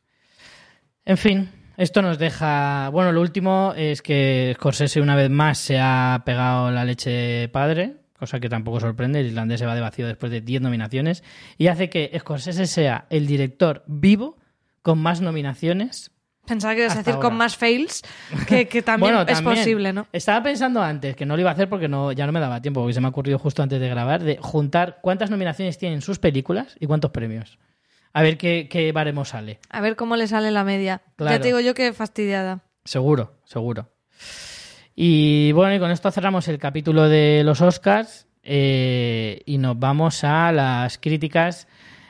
En fin, esto nos deja. Bueno, lo último es que Scorsese una vez más se ha pegado la leche padre cosa que tampoco sorprende. El irlandés se va de vacío después de 10 nominaciones y hace que Scorsese sea el director vivo con más nominaciones.
Pensaba que ibas a decir con más fails, que, que también
Bueno,
es
también.
posible, ¿no?
Estaba pensando antes, que no lo iba a hacer porque no, ya no me daba tiempo, porque se me ha ocurrido justo antes de grabar, de juntar cuántas nominaciones tienen sus películas y cuántos premios. A ver qué, qué baremo sale.
A ver cómo le sale la media.
Claro.
Ya te digo yo que fastidiada.
Seguro, seguro. Y bueno, y con esto cerramos el capítulo de los Oscars eh, y nos vamos a las críticas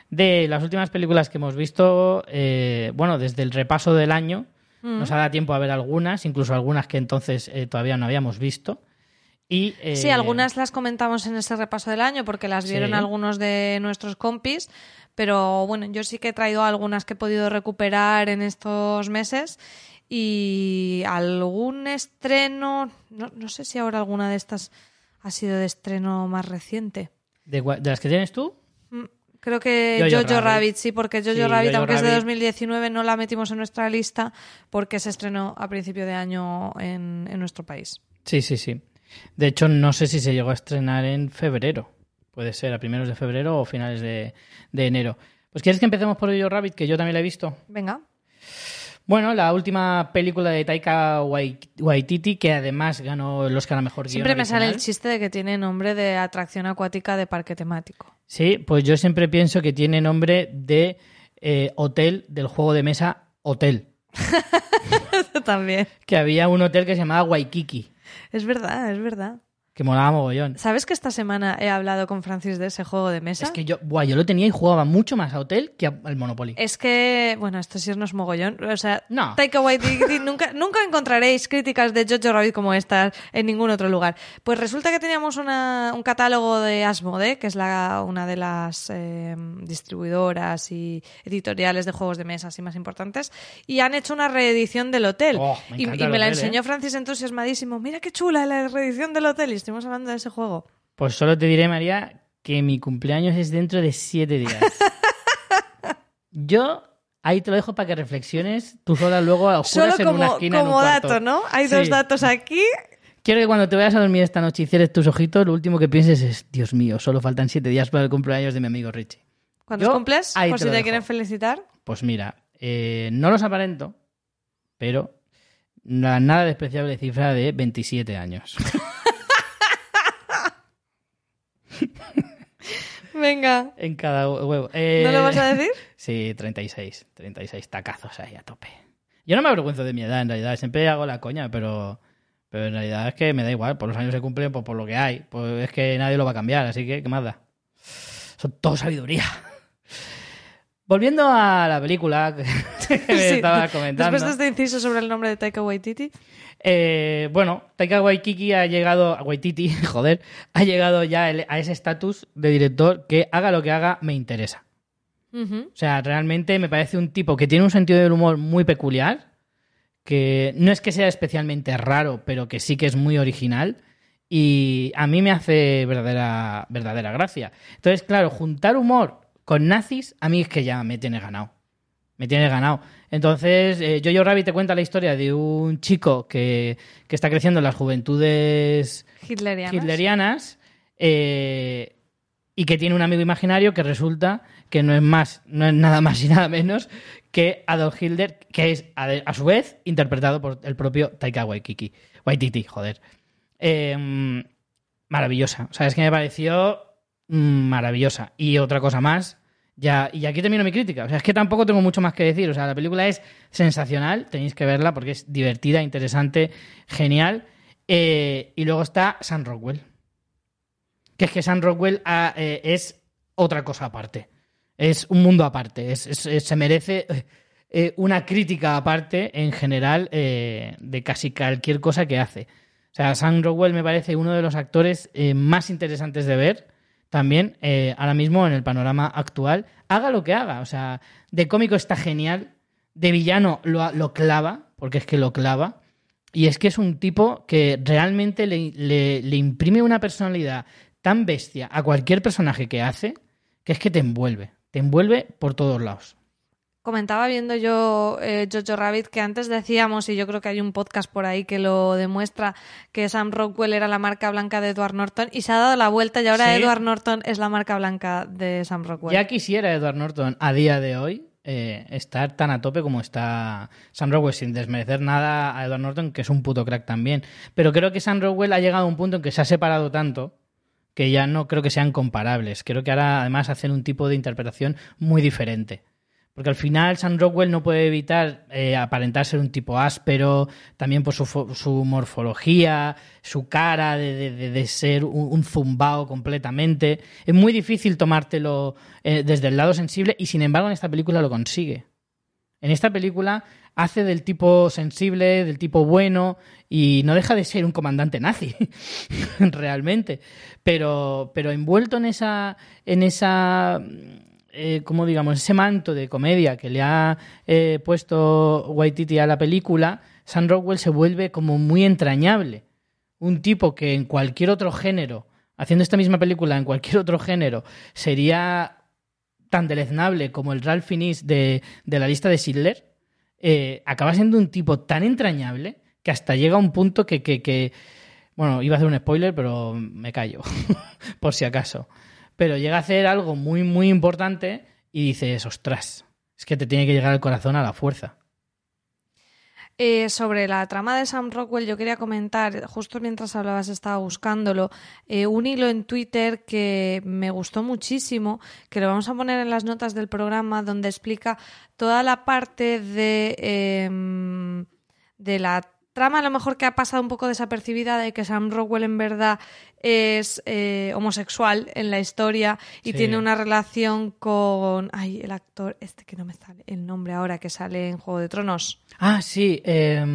de las últimas películas que hemos visto, eh, bueno, desde el repaso del año. Nos ha dado tiempo a ver algunas, incluso algunas que entonces eh, todavía no habíamos visto. Y, eh,
Sí, algunas las comentamos en ese repaso del año porque las vieron
Sí.
algunos de nuestros compis, pero bueno, yo sí que he traído algunas que he podido recuperar en estos meses y algún estreno, no, no sé si ahora alguna de estas ha sido de estreno más reciente.
¿De, de las que tienes tú?
Creo que
Jojo
Jojo, Rabbit.
Rabbit.
sí, porque Jojo
Sí,
Rabbit,
Jojo
aunque es de
Rabbit.
2019, no la metimos en nuestra lista porque se estrenó a principio de año en, en nuestro país.
Sí, sí, sí. De hecho, no sé si se llegó a estrenar en febrero. Puede ser a primeros de febrero o finales de, de enero. Pues quieres que empecemos por Jojo Rabbit, que yo también la he visto.
Venga.
Bueno, la última película de Taika Wai- Waititi, que además ganó el Oscar a Mejor
Siempre me sale el chiste de que tiene nombre de atracción acuática de parque temático.
Sí, pues yo siempre pienso que tiene nombre de eh, hotel del juego de mesa Hotel.
También.
Que había un hotel que se llamaba Waikiki,
Es verdad, es verdad.
Que molaba mogollón.
¿Sabes que esta semana he hablado con Francis de ese juego de mesa?
Es que yo, buah, yo lo tenía y jugaba mucho más a Hotel que al Monopoly.
Es que, bueno, esto sí no es mogollón. O sea,
No.
Waititi, nunca, nunca encontraréis críticas de Jojo Rabbit como estas en ningún otro lugar. Pues resulta que teníamos una- un catálogo de Asmode, que es la, una de las eh, distribuidoras y editoriales de juegos de mesa así más importantes, y han hecho una reedición del hotel.
Oh, me
y, me la enseñó
¿eh?
Francis entusiasmadísimo. Mira qué chula la reedición del hotel. Y estuvimos hablando de ese juego.
Pues solo te diré, María, que mi cumpleaños es dentro de siete días. Yo ahí te lo dejo para que reflexiones tú sola luego a oscuras
Solo
en una
como,
esquina en un
como
cuarto.
dato, ¿no? Hay dos datos aquí.
Quiero que cuando te vayas a dormir esta noche y cierres tus ojitos, lo último que pienses es, Dios mío, solo faltan siete días para el cumpleaños de mi amigo Richie.
Cuando
Yo
cumples, por si te quieren felicitar.
Pues mira, eh, no los aparento, pero la nada despreciable cifra de 27 años.
Venga.
en cada huevo. Eh,
¿No lo vas a decir?
Sí, 36. 36 tacazos ahí a tope. Yo no me avergüenzo de mi edad, en realidad. Siempre hago la coña, pero, pero en realidad es que me da igual. Por los años se cumplen, pues por lo que hay. Pues es que nadie lo va a cambiar, así que, ¿qué más da? Son todo sabiduría. Volviendo a la película que me
Sí.
estaba comentando.
Después de este inciso sobre el nombre de Taika Waititi.
Eh, bueno, Taika Waititi ha llegado, Waititi, joder, ha llegado ya a ese estatus de director que haga lo que haga, me interesa. O sea, realmente me parece un tipo que tiene un sentido del humor muy peculiar, que no es que sea especialmente raro, pero que sí que es muy original y a mí me hace verdadera, verdadera gracia. Entonces, claro, juntar humor con nazis, a mí es que ya me tiene ganado. Me tiene ganado. Entonces, eh, Jojo Rabbit te cuenta la historia de un chico que, que está creciendo en las juventudes
Hitlerianas.
hitlerianas eh, y que tiene un amigo imaginario que resulta que no es más, no es nada más y nada menos que Adolf Hitler, que es a, a su vez interpretado por el propio Taika Waititi. Waititi, joder. Eh, maravillosa. O sea, es que me pareció maravillosa. Y otra cosa más. Ya, y aquí termino mi crítica. O sea, es que tampoco tengo mucho más que decir. O sea, la película es sensacional. Tenéis que verla porque es divertida, interesante, genial. Eh, y luego está Sam Rockwell. Que es que Sam Rockwell ah, eh, es otra cosa aparte. Es un mundo aparte. Es, se merece eh, una crítica aparte en general de casi cualquier cosa que hace. O sea, Sam Rockwell me parece uno de los actores más interesantes de ver también eh, ahora mismo en el panorama actual. Haga lo que haga. O sea, de cómico está genial. De villano lo, lo clava, porque es que lo clava. Y es que es un tipo que realmente le, le- le imprime una personalidad tan bestia a cualquier personaje que hace, que es que te envuelve. Te envuelve por todos lados.
Comentaba viendo yo eh, Jojo Rabbit que antes decíamos, y yo creo que hay un podcast por ahí que lo demuestra, que Sam Rockwell era la marca blanca de Edward Norton y se ha dado la vuelta y ahora
Sí.
Edward Norton es la marca blanca de Sam Rockwell.
Ya quisiera Edward Norton a día de hoy eh, estar tan a tope como está Sam Rockwell, sin desmerecer nada a Edward Norton, que es un puto crack también. Pero creo que Sam Rockwell ha llegado a un punto en que se ha separado tanto que ya no creo que sean comparables. Creo que ahora además hacen un tipo de interpretación muy diferente. Porque al final Sam Rockwell no puede evitar eh, aparentar ser un tipo áspero, también por su, su morfología, su cara de ser un, un zumbao completamente. Es muy difícil tomártelo eh, desde el lado sensible y sin embargo en esta película lo consigue. En esta película hace del tipo sensible, del tipo bueno y no deja de ser un comandante nazi, realmente. Pero, pero envuelto en esa, en esa, eh, como digamos, ese manto de comedia que le ha eh, puesto Waititi a la película, Sam Rockwell se vuelve como muy entrañable. Un tipo que en cualquier otro género, haciendo esta misma película en cualquier otro género, sería tan deleznable como el Ralph Fiennes de, de la lista de Schindler, eh, acaba siendo un tipo tan entrañable que hasta llega a un punto que, que- bueno, iba a hacer un spoiler, pero me callo, por si acaso. Pero llega a hacer algo muy, muy importante y dices, ostras, es que te tiene que llegar al corazón a la fuerza.
Eh, sobre la trama de Sam Rockwell, yo quería comentar, justo mientras hablabas estaba buscándolo, eh, un hilo en Twitter que me gustó muchísimo, que lo vamos a poner en las notas del programa, donde explica toda la parte de, em, de la trama, a lo mejor que ha pasado un poco desapercibida, de que Sam Rockwell en verdad es eh, homosexual en la historia y
Sí.
tiene una relación con... Ay, el actor, este que no me sale el nombre ahora, que sale en Juego de Tronos.
Ah, sí, eh,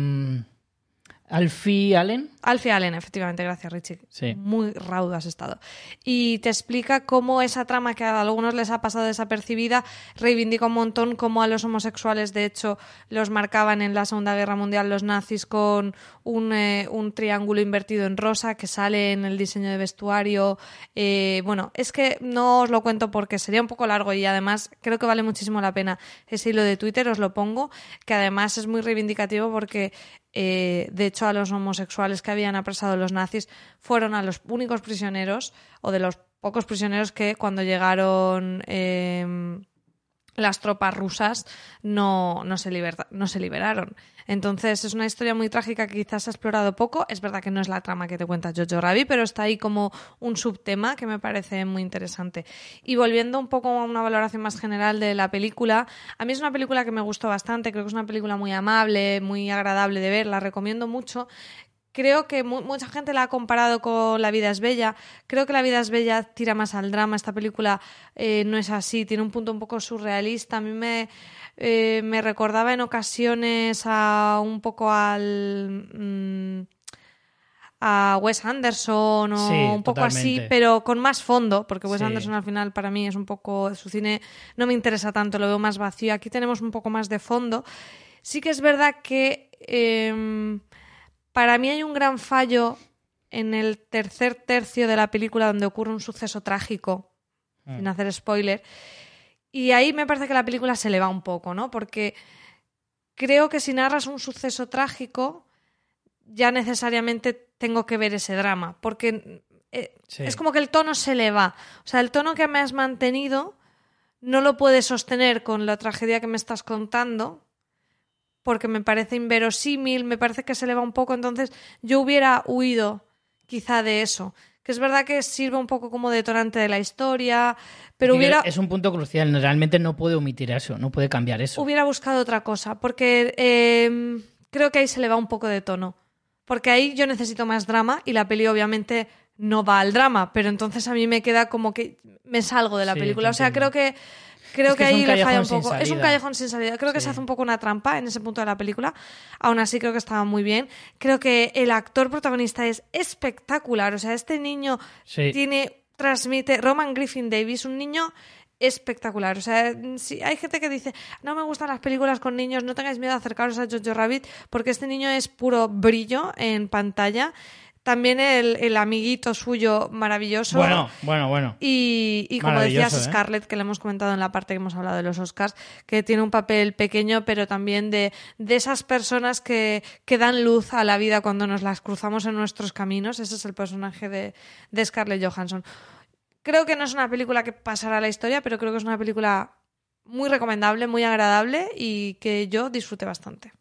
Alfie Allen.
Alfie Allen, efectivamente, gracias Richie.
Sí.
Muy raudo has estado. Y te explica cómo esa trama que a algunos les ha pasado desapercibida reivindica un montón cómo a los homosexuales, de hecho, los marcaban en la Segunda Guerra Mundial los nazis con un, eh, un triángulo invertido en rosa que sale en el diseño de vestuario. Eh, bueno, es que no os lo cuento porque sería un poco largo y además creo que vale muchísimo la pena ese hilo de Twitter, os lo pongo, que además es muy reivindicativo porque eh, de hecho, a los homosexuales que habían apresado los nazis fueron a los únicos prisioneros, o de los pocos prisioneros que cuando llegaron eh, las tropas rusas no, no, se liberta- no se liberaron. Entonces es una historia muy trágica que quizás ha explorado poco. Es verdad que no es la trama que te cuenta Jojo Rabbit, pero está ahí como un subtema que me parece muy interesante. Y volviendo un poco a una valoración más general de la película, a mí es una película que me gustó bastante. Creo que es una película muy amable, muy agradable de ver. La recomiendo mucho. Creo que mu- mucha gente la ha comparado con La vida es bella. Creo que La vida es bella tira más al drama. Esta película eh, no es así, tiene un punto un poco surrealista. A mí me, eh, me recordaba en ocasiones a un poco al... mm, a Wes Anderson o
Sí,
un poco así, pero con más fondo, porque Wes
Sí.
Anderson al final para mí es un poco, su cine no me interesa tanto, lo veo más vacío. Aquí tenemos un poco más de fondo. Sí que es verdad que em, para mí hay un gran fallo en el tercer tercio de la película donde ocurre un suceso trágico,
Mm.
sin hacer spoiler. Y ahí me parece que la película se le va un poco, ¿no? Porque creo que si narras un suceso trágico, ya necesariamente tengo que ver ese drama. Porque eh,
Sí.
es como que el tono se le va. O sea, el tono que me has mantenido no lo puedes sostener con la tragedia que me estás contando. Porque me parece inverosímil, me parece que se le va un poco. Entonces, yo hubiera huido quizá de eso. Que es verdad que sirve un poco como detonante de la historia, pero hubiera,
Es un punto crucial, realmente no puede omitir eso, no puede cambiar eso.
hubiera buscado otra cosa, porque eh, creo que ahí se le va un poco de tono. Porque ahí yo necesito más drama y la peli obviamente no va al drama, pero entonces a mí me queda como que me salgo de la
Sí,
película. O sea, creo que creo
Es
que, ahí le falla un poco. Es un callejón sin salida. Creo que se hace un poco una trampa en ese punto de la película. Aún así creo que estaba muy bien. Creo que el actor protagonista es espectacular. O sea, este niño
Sí.
tiene transmite Roman Griffin Davis, un niño espectacular. O sea, si hay gente que dice, no me gustan las películas con niños, no tengáis miedo de acercaros a Jojo Rabbit, porque este niño es puro brillo en pantalla. También el, el amiguito suyo maravilloso.
Bueno, bueno, bueno.
Y, y como decías,
¿eh?
Scarlett, que le hemos comentado en la parte que hemos hablado de los Oscars, que tiene un papel pequeño, pero también de, de esas personas que, que dan luz a la vida cuando nos las cruzamos en nuestros caminos. Ese es el personaje de, de Scarlett Johansson. Creo que no es una película que pasará a la historia, pero creo que es una película muy recomendable, muy agradable y que yo disfruté bastante.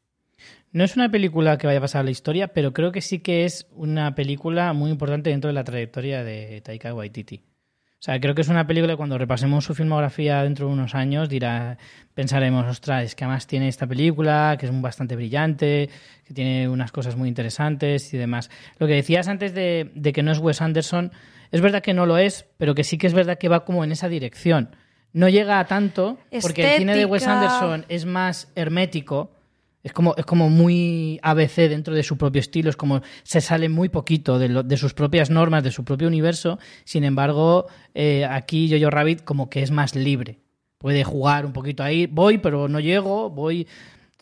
No es una película que vaya a pasar a la historia, pero creo que sí que es una película muy importante dentro de la trayectoria de Taika Waititi. O sea, creo que es una película que cuando repasemos su filmografía dentro de unos años dirá, pensaremos, ostras, es que además tiene esta película, que es bastante brillante, que tiene unas cosas muy interesantes y demás. Lo que decías antes de, de que no es Wes Anderson, es verdad que no lo es, pero que sí que es verdad que va como en esa dirección. No llega a tanto, porque el cine de Wes. Anderson es más hermético, es como, es como muy ABC dentro de su propio estilo, es como se sale muy poquito de, de sus propias normas, de su propio universo. Sin embargo, eh, aquí Jojo Rabbit como que es más libre. Puede jugar un poquito ahí, voy, pero no llego, voy.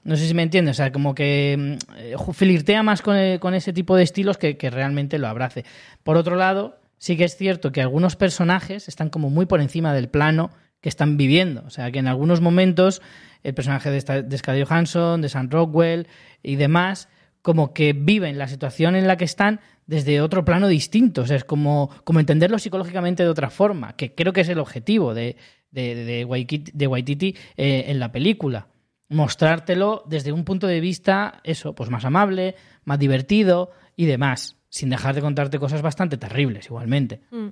No sé si me entiendes, o sea, como que mm, eh, flirtea más con, eh, con ese tipo de estilos que, que realmente lo abrace. Por otro lado, sí que es cierto que algunos personajes están como muy por encima del plano que están viviendo. O sea, que en algunos momentos el personaje de, de Scarlett de Sam Rockwell y demás, como que viven la situación en la que están desde otro plano distinto. O sea, es como, como entenderlo psicológicamente de otra forma, que creo que es el objetivo de, de, de Waititi eh, en la película. Mostrártelo desde un punto de vista, eso, pues más amable, más divertido y demás, sin dejar de contarte cosas bastante terribles igualmente.
Mm.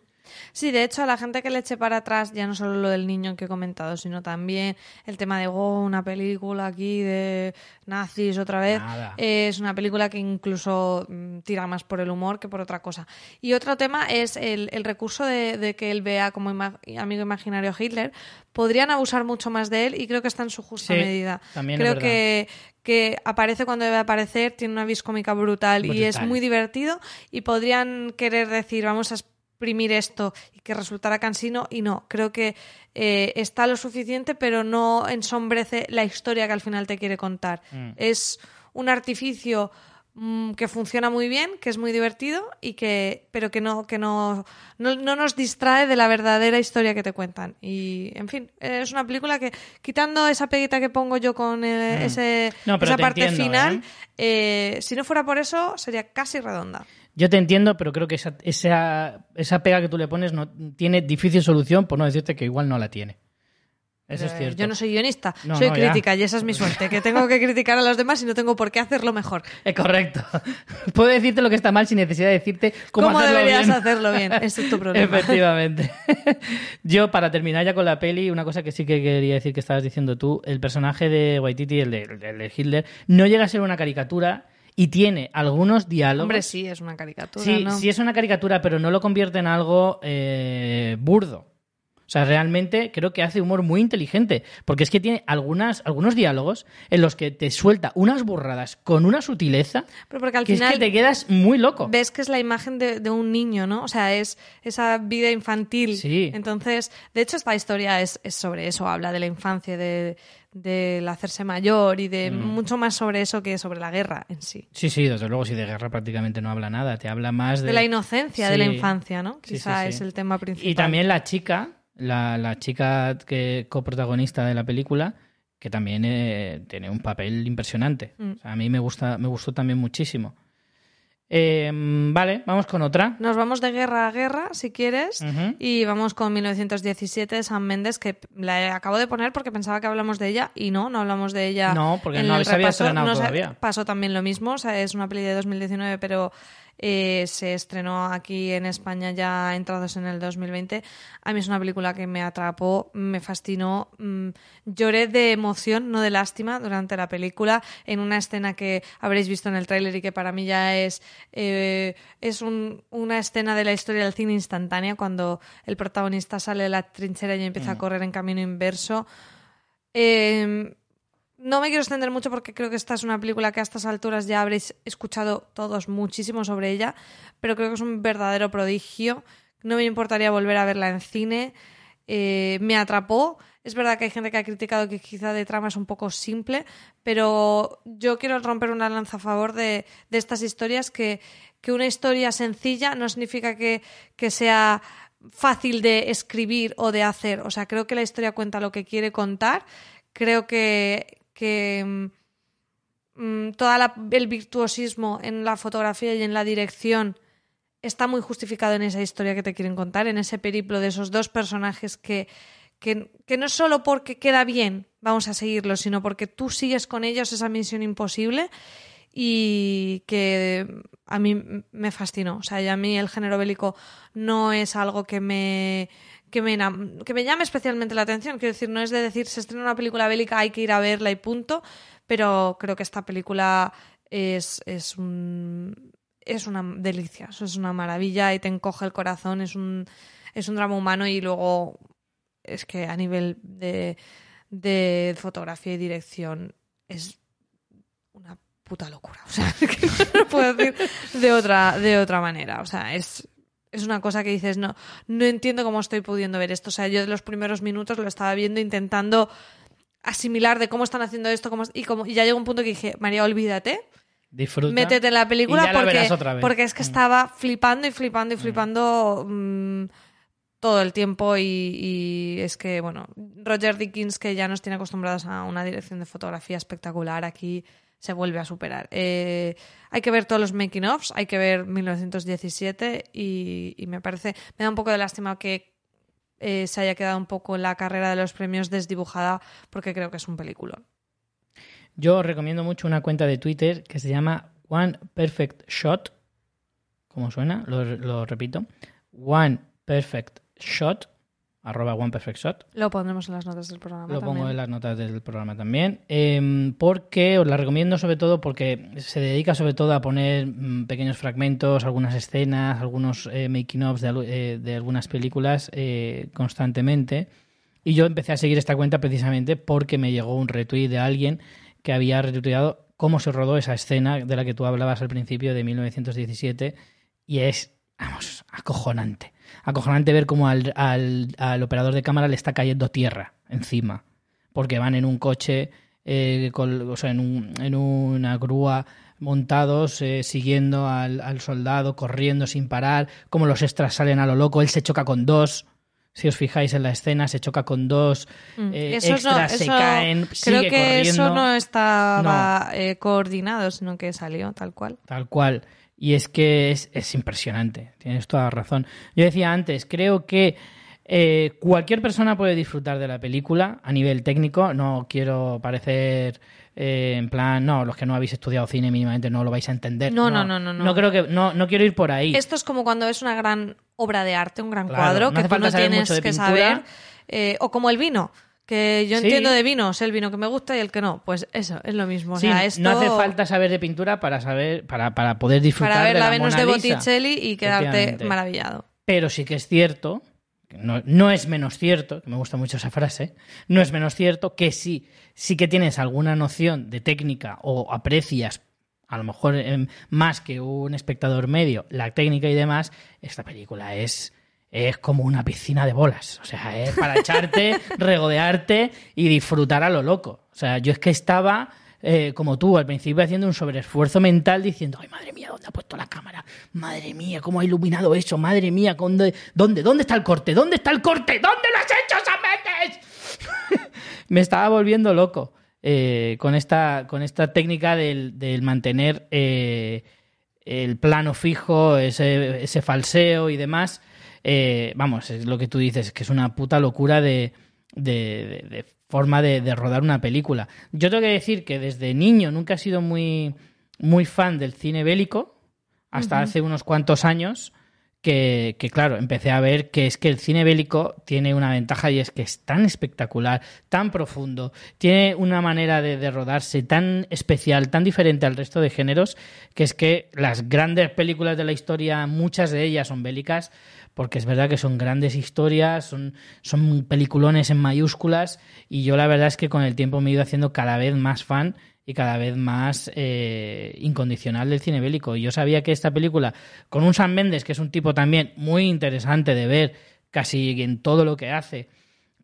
Sí, de hecho, a la gente que le eche para atrás, ya no solo lo del niño que he comentado, sino también el tema de oh, una película aquí de nazis otra vez. Eh, es una película que incluso mm, tira más por el humor que por otra cosa. Y otro tema es el, el recurso de, de que él vea como ima- amigo imaginario a Hitler. Podrían abusar mucho más de él y creo que está en su justa
Sí,
medida.
también
creo que que aparece cuando debe aparecer, tiene una vis cómica brutal, y es
Brutal.
muy divertido y podrían querer decir vamos a exprimir esto y que resultara cansino y no, creo que eh, está lo suficiente pero no ensombrece la historia que al final te quiere contar.
Mm.
Es un artificio mm, que funciona muy bien, que es muy divertido y que pero que no que no, no no nos distrae de la verdadera historia que te cuentan y en fin es una película que quitando esa peguita que pongo yo con eh,
Mm.
ese
No,
esa
te
parte
entiendo,
final eh, si no fuera por eso sería casi redonda
Yo te entiendo, pero creo que esa, esa, esa pega que tú le pones no tiene difícil solución, por no decirte que igual no la tiene. Eso es
Eh,
cierto.
yo no soy guionista
No,
soy
no, ya.
crítica y esa es mi suerte que tengo que criticar a los demás y no tengo por qué hacerlo mejor
Es correcto. Puedo decirte lo que está mal sin necesidad de decirte cómo,
cómo,
hacerlo
deberías
bien.
hacerlo bien ese es tu problema
Efectivamente. Yo, para terminar ya con la peli, una cosa que sí que quería decir que estabas diciendo tú, el personaje de Waititi, el de, el de Hitler, no llega a ser una caricatura y tiene algunos diálogos.
hombre sí es una caricatura
Sí,
¿no?
sí es una caricatura, pero no lo convierte en algo eh, burdo. O sea, realmente creo que hace humor muy inteligente, porque es que tiene algunas, algunos diálogos en los que te suelta unas burradas con una sutileza
pero porque al
que
final
es que te quedas muy loco.
ves que es la imagen de, de un niño, ¿no? O sea, es esa vida infantil.
Sí.
Entonces, de hecho, esta historia es, es sobre eso, habla de la infancia, de del hacerse mayor y de
Mm.
mucho más sobre eso que sobre la guerra en sí.
Sí, sí, desde luego, si de guerra prácticamente no habla nada, te habla más de...
De la inocencia de la infancia, ¿no?
Sí,
Quizá
sí.
es el tema principal.
Y también la chica, la, la chica que coprotagonista de la película, que también eh, tiene un papel impresionante.
Mm.
O sea, a mí me gusta, me gustó también muchísimo. Eh, vale, vamos con otra.
Nos vamos de guerra a guerra, si quieres, y vamos con 1917 de Sam Mendes, que la acabo de poner porque pensaba que hablamos de ella, y no, no hablamos de ella.
No, porque
en
no
repaso.
estrenado
No
todavía.
Pasó también lo mismo, o sea, es una peli de 2019, pero eh, se estrenó aquí en España ya entrados en el 2020. A mí es una película que me atrapó, me fascinó, mm, lloré de emoción, no de lástima, durante la película, en una escena que habréis visto en el tráiler y que para mí ya es, eh, es un- una escena de la historia del cine instantánea, cuando el protagonista sale de la trinchera y empieza a correr en camino inverso. Eh, no me quiero extender mucho porque creo que esta es una película que a estas alturas ya habréis escuchado todos muchísimo sobre ella, pero creo que es un verdadero prodigio. No me importaría volver a verla en cine. eh, me atrapó. Es verdad que hay gente que ha criticado que quizá de trama es un poco simple, pero yo quiero romper una lanza a favor de, de estas historias que, que, una historia sencilla no significa que, que sea fácil de escribir o de hacer. O sea, creo que la historia cuenta lo que quiere contar. Creo que, que mm, todo el virtuosismo en la fotografía y en la dirección está muy justificado en esa historia que te quieren contar, en ese periplo de esos dos personajes que, que, que, no solo porque queda bien, vamos a seguirlo, sino porque tú sigues con ellos esa misión imposible y que a mí me fascinó. O sea, y a mí el género bélico no es algo que me, que me, que me llame especialmente la atención. Quiero decir, no es de decir, se estrena una película bélica, hay que ir a verla y punto, pero creo que esta película es, es un es una delicia, es una maravilla y te encoge el corazón, es un, es un drama humano y luego es que a nivel de, de fotografía y dirección es una puta locura. O sea, que no lo puedo decir de otra, de otra manera. O sea, es, es una cosa que dices, no, no entiendo cómo estoy pudiendo ver esto. O sea, yo de los primeros minutos lo estaba viendo intentando asimilar de cómo están haciendo esto cómo, y, como, y ya llegó un punto que dije, María, olvídate.
Disfruta.
Métete en la película
y ya la
porque,
verás otra vez.
porque es que
Mm.
estaba flipando y flipando y flipando mm, todo el tiempo y, y es que, bueno, Roger Dickens, que ya nos tiene acostumbrados a una dirección de fotografía espectacular, aquí se vuelve a superar. Eh, hay que ver todos los making ofs, hay que ver 1917 y, y me parece, me da un poco de lástima que eh, se haya quedado un poco la carrera de los premios desdibujada porque creo que es un peliculón.
Yo os recomiendo mucho una cuenta de Twitter que se llama One Perfect Shot. ¿Cómo suena? Lo repito. One Perfect Shot. Arroba One Perfect Shot.
Lo pondremos en las notas del programa.
Lo pongo en las notas del programa también. Eh, porque os la recomiendo sobre todo porque se dedica sobre todo a poner mm, pequeños fragmentos, algunas escenas, algunos eh, making de, alu- eh, de algunas películas eh, constantemente. Y yo empecé a seguir esta cuenta precisamente porque me llegó un retweet de alguien que había retuiteado cómo se rodó esa escena de la que tú hablabas al principio de 1917 y es, vamos, acojonante. Acojonante ver cómo al, al- al operador de cámara le está cayendo tierra encima, porque van en un coche, eh, con- o sea, en, un- en una grúa montados, eh, siguiendo al, al soldado, corriendo sin parar, como los extras salen a lo loco, él se choca con dos. Si os fijáis en la escena, se choca con dos
Mm.
eh,
Eso no-
extras, se
eso-
caen,
Creo
sigue
que eso no estaba eh, coordinado, sino que salió tal cual.
Tal cual. Y es que es, es impresionante. Tienes toda la razón. Yo decía antes, creo que eh, cualquier persona puede disfrutar de la película a nivel técnico. No quiero parecer eh, en plan, no, los que no habéis estudiado cine mínimamente no lo vais a entender.
No, no, no, no, no.
No creo que, no, no quiero ir por ahí.
Esto es como cuando ves una gran obra de arte, un gran
Claro,
cuadro,
no
que tú no tienes que
pintura.
saber. eh, o como el vino, que yo
Sí.
entiendo de vino, sé el vino que me gusta y el que no. Pues eso, es lo mismo. O
Sí,
sea, esto-
No hace falta saber de pintura para saber, para, para poder disfrutar
para ver
de
la
la
Venus
Mona
de. Botticelli y quedarte maravillado.
Pero sí que es cierto, no, no es menos cierto, que me gusta mucho esa frase, no es menos cierto que sí, sí que tienes alguna noción de técnica o aprecias, a lo mejor em, más que un espectador medio, la técnica y demás, esta película es, es como una piscina de bolas. O sea, es para echarte, regodearte y disfrutar a lo loco. O sea, yo es que estaba eh, como tú, al principio haciendo un sobreesfuerzo mental diciendo, ay, madre mía, ¿dónde ha puesto la cámara? Madre mía, ¿cómo ha iluminado eso? Madre mía, ¿dónde, dónde, dónde está el corte? ¿Dónde está el corte? ¿Dónde lo has hecho, Sametes? Me estaba volviendo loco eh, con, esta, con esta técnica del, del mantener eh, el plano fijo, ese, ese falseo y demás. Eh, vamos, es lo que tú dices, que es una puta locura de, de, de- de forma de, rodar una película. Yo tengo que decir que desde niño nunca he sido muy, muy fan del cine bélico, hasta hace unos cuantos años, que, que, claro, empecé a ver que es que el cine bélico tiene una ventaja y es que es tan espectacular, tan profundo, tiene una manera de, de rodarse tan especial, tan diferente al resto de géneros, que es que las grandes películas de la historia, muchas de ellas son bélicas, porque es verdad que son grandes historias, son, son peliculones en mayúsculas, y yo la verdad es que con el tiempo me he ido haciendo cada vez más fan y cada vez más eh, incondicional del cine bélico. Y yo sabía que esta película, con un Sam Mendes, que es un tipo también muy interesante de ver casi en todo lo que hace,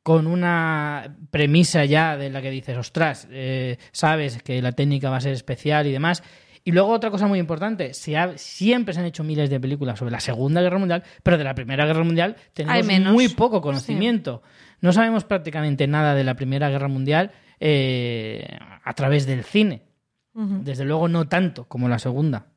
con una premisa ya de la que dices, ostras, eh, sabes que la técnica va a ser especial y demás. Y luego otra cosa muy importante, se ha- siempre se han hecho miles de películas sobre la Segunda Guerra Mundial, pero de la Primera Guerra Mundial tenemos
menos.
muy poco conocimiento. No sabemos prácticamente nada de la Primera Guerra Mundial eh, a través del cine. Desde luego no tanto como la Segunda.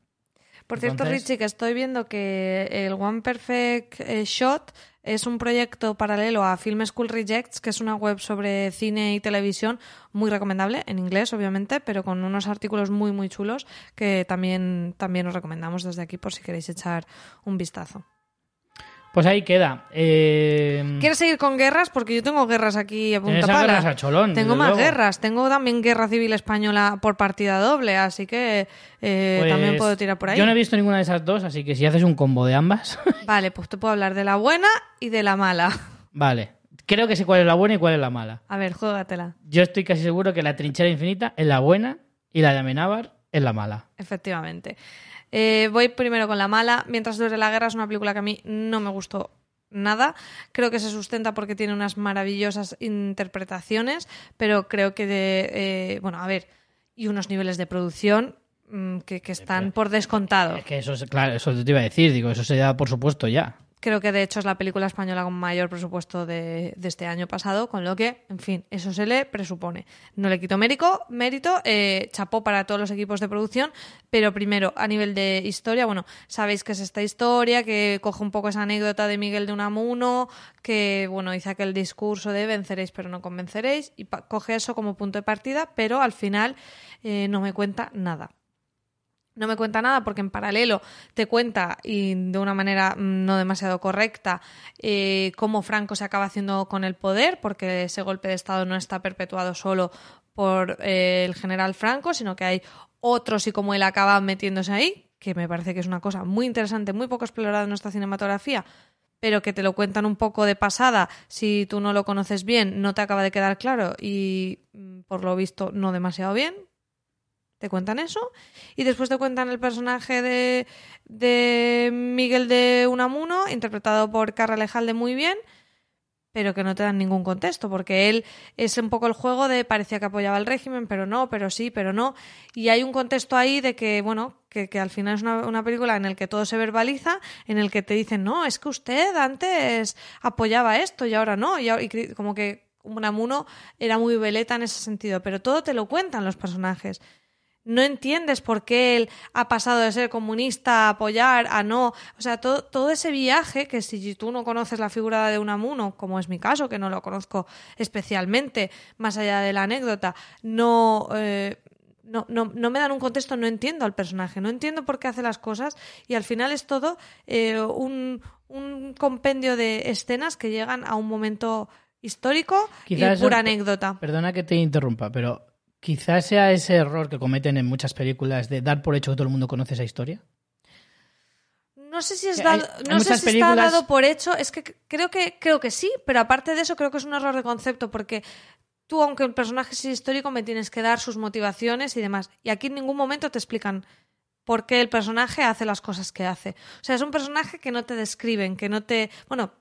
Por cierto,
Entonces-
Richie, que estoy viendo que el One Perfect eh, Shot es un proyecto paralelo a Film School Rejects, que es una web sobre cine y televisión muy recomendable, en inglés, obviamente, pero con unos artículos muy, muy chulos que también, también os recomendamos desde aquí por si queréis echar un vistazo.
Pues ahí queda. Eh,
¿Quieres seguir con guerras? Porque yo tengo guerras aquí a punta
Tienes a
pala.
guerras a cholón,
Tengo más
luego.
guerras. Tengo también guerra civil española por partida doble, así que eh,
pues,
también puedo tirar por ahí.
Yo no he visto ninguna de esas dos, así que si haces un combo de ambas,
Vale, pues te puedo hablar de la buena y de la mala.
vale. Creo que sé cuál es la buena y cuál es la mala.
A ver, juégatela.
Yo estoy casi seguro que la trinchera infinita es la buena y la de Amenábar es la mala.
Efectivamente. Eh, voy primero con la mala. Mientras dure la guerra es una película que a mí no me gustó nada. Creo que se sustenta porque tiene unas maravillosas interpretaciones, pero creo que de, eh, bueno, a ver, y unos niveles de producción mm, que, que están por descontado.
Es que eso es, claro, eso te iba a decir, digo, eso se da por supuesto ya.
Creo que de hecho es la película española con mayor presupuesto de, este año pasado, con lo que, en fin, eso se le presupone. No le quito mérito, mérito eh, chapó para todos los equipos de producción, pero primero, a nivel de historia, bueno, sabéis que es esta historia, que coge un poco esa anécdota de Miguel de Unamuno, que, bueno, hizo aquel discurso de venceréis pero no convenceréis, y coge eso como punto de partida, pero al final eh, no me cuenta nada. No me cuenta nada porque en paralelo te cuenta, y de una manera mm, no demasiado correcta, eh, cómo Franco se acaba haciendo con el poder, porque ese golpe de Estado no está perpetuado solo por eh, el general Franco, sino que hay otros y como él acaba metiéndose ahí, que me parece que es una cosa muy interesante, muy poco explorada en nuestra cinematografía, pero que te lo cuentan un poco de pasada, si tú no lo conoces bien, no te acaba de quedar claro y mm, por lo visto no demasiado bien, te cuentan eso y después te cuentan el personaje de, de Miguel de Unamuno, interpretado por Carra Lejalde muy bien, pero que no te dan ningún contexto, porque él es un poco el juego de parecía que apoyaba el régimen, pero no, pero sí, pero no. Y hay un contexto ahí de que, bueno, que, que al final es una, una película en el que todo se verbaliza, en el que te dicen, no, es que usted antes apoyaba esto y ahora no, y, y como que Unamuno era muy veleta en ese sentido, pero todo te lo cuentan los personajes no entiendes por qué él ha pasado de ser comunista a apoyar a no. O sea, todo, todo ese viaje que si tú no conoces la figura de Unamuno, como es mi caso, que no lo conozco especialmente, más allá de la anécdota, no. eh, no, no, no me dan un contexto, no entiendo al personaje, no entiendo por qué hace las cosas y al final es todo eh, un, un compendio de escenas que llegan a un momento histórico
Quizás
y pura
eso-
anécdota.
Perdona que te interrumpa, pero quizás sea ese error que cometen en muchas películas de dar por hecho que todo el mundo conoce esa historia.
No sé si es dado,
hay- hay
no sé si está
películas-
dado por hecho, es que creo que creo que sí, pero aparte de eso creo que es un error de concepto porque tú aunque el personaje sea histórico me tienes que dar sus motivaciones y demás y aquí en ningún momento te explican por qué el personaje hace las cosas que hace. O sea, es un personaje que no te describen, que no te, bueno,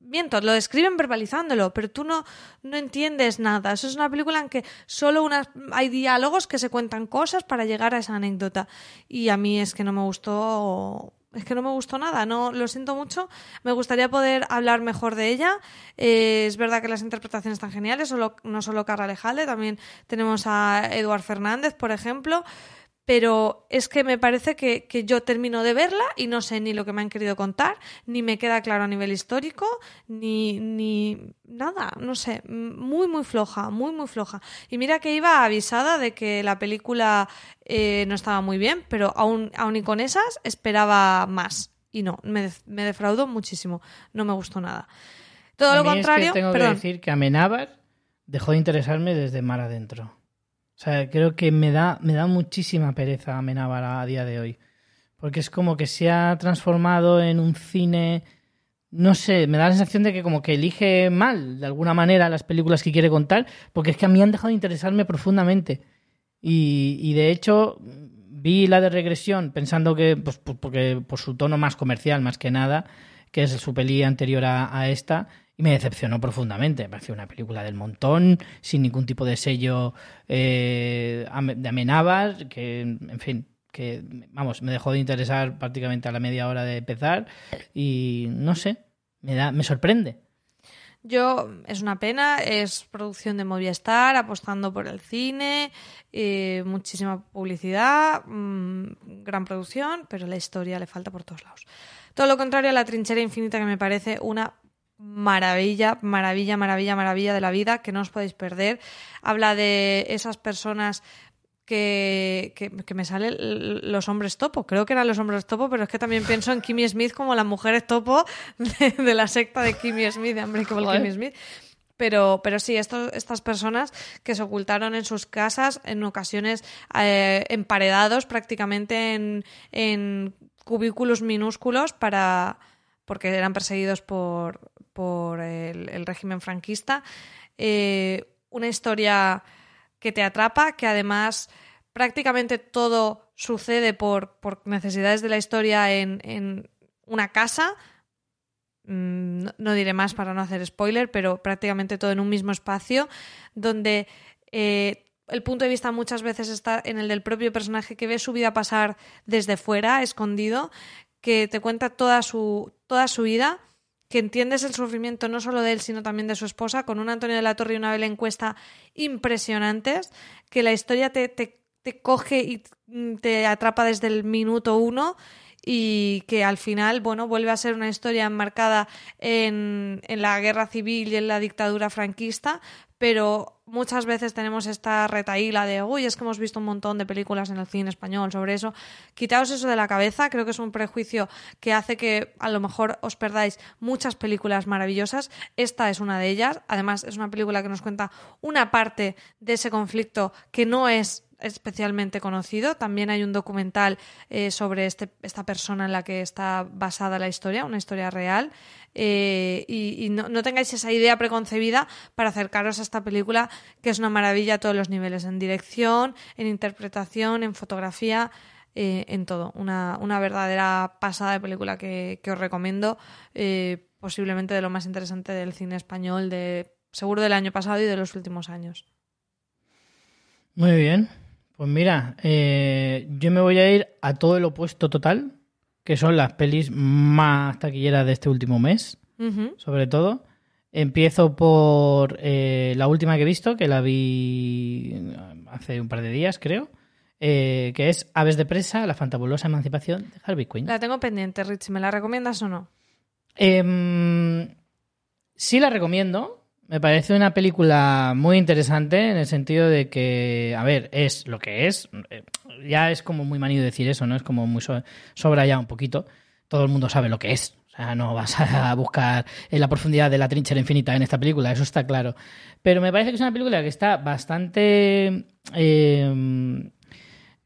miento, lo describen verbalizándolo, pero tú no, no entiendes nada. Eso es una película en que solo unas, hay diálogos que se cuentan cosas para llegar a esa anécdota. Y a mí es que no me gustó. Es que no me gustó nada, no lo siento mucho. Me gustaría poder hablar mejor de ella. Eh, es verdad que las interpretaciones están geniales, solo, no solo Carla Lejalde, también tenemos a Eduard Fernández, por ejemplo pero es que me parece que, que yo termino de verla y no sé ni lo que me han querido contar, ni me queda claro a nivel histórico, ni, ni nada, no sé, muy, muy floja, muy, muy floja. Y mira que iba avisada de que la película eh, no estaba muy bien, pero aún, aún y con esas esperaba más. Y no, me, me defraudó muchísimo, no me gustó nada. Todo
A
lo
es
contrario,
que tengo
perdón,
que decir que Amenábar dejó de interesarme desde mar adentro. O sea, creo que me da, me da muchísima pereza Amenábar a día de hoy. Porque es como que se ha transformado en un cine. No sé, me da la sensación de que como que elige mal, de alguna manera, las películas que quiere contar, porque es que a mí han dejado de interesarme profundamente. Y, y de hecho, vi la de regresión pensando que, pues, porque por su tono más comercial, más que nada, que es su peli anterior a esta, y me decepcionó profundamente. Me pareció una película del montón, sin ningún tipo de sello eh, de amenabas, que, en fin, que, vamos, me dejó de interesar prácticamente a la media hora de empezar, y no sé, me, da, me sorprende.
Yo, es una pena, es producción de Movistar, apostando por el cine, eh, muchísima publicidad, mm, gran producción, pero la historia le falta por todos lados. Todo lo contrario a la trinchera infinita que me parece una maravilla, maravilla, maravilla, maravilla de la vida que no os podéis perder. Habla de esas personas que, que, que me salen los hombres topo. Creo que eran los hombres topo, pero es que también pienso en Kimmy Smith como las mujeres topo de, de la secta de Kimmy Smith, de hambre como. Kimmy Smith. Pero, pero sí, estos, estas personas que se ocultaron en sus casas, en ocasiones eh, emparedados prácticamente en, en cubículos minúsculos para porque eran perseguidos por, por el, régimen franquista. Eh, una historia que te atrapa, que además prácticamente todo sucede por, por necesidades de la historia en, en una casa. Mm, No, no diré más para no hacer spoiler, pero prácticamente todo en un mismo espacio, donde eh, el punto de vista muchas veces está en el del propio personaje que ve su vida pasar desde fuera, escondido, que te cuenta toda su, toda su vida, que entiendes el sufrimiento no solo de él, sino también de su esposa, con un Antonio de la Torre y una Belén Cuesta impresionantes, que la historia te, te, te coge y te atrapa desde el minuto uno y que al final, bueno, vuelve a ser una historia enmarcada en, en la guerra civil y en la dictadura franquista, pero muchas veces tenemos esta retaíla de, uy, es que hemos visto un montón de películas en el cine español sobre eso. Quitaos eso de la cabeza, creo que es un prejuicio que hace que a lo mejor os perdáis muchas películas maravillosas. Esta es una de ellas. Además, es una película que nos cuenta una parte de ese conflicto que no es especialmente conocido. También hay un documental eh, sobre este, esta persona en la que está basada la historia, una historia real. Eh, y, no, tengáis esa idea preconcebida para acercaros a esta película, que es una maravilla a todos los niveles, en dirección, en interpretación, en fotografía. Eh, en todo, una, una, verdadera pasada de película que, que os recomiendo, eh, posiblemente de lo más interesante del cine español, de seguro del año pasado y de los últimos años.
Muy bien, pues mira, eh, yo me voy a ir a todo el opuesto total, que son las pelis más taquilleras de este último mes,
Uh -huh.
sobre todo. Empiezo por eh, la última que he visto, que la vi hace un par de días, creo, eh, que es Aves de presa, la fantabulosa emancipación de Harvey Quinn.
La tengo pendiente, Rich, ¿me la recomiendas o no?
Eh, sí la recomiendo. Me parece una película muy interesante en el sentido de que, a ver, es lo que es. Ya es como muy manido decir eso, ¿no? Es como muy so sobra ya un poquito. Todo el mundo sabe lo que es. O sea, no vas a buscar en la profundidad de la trinchera infinita en esta película, eso está claro. Pero me parece que es una película que está bastante... Eh,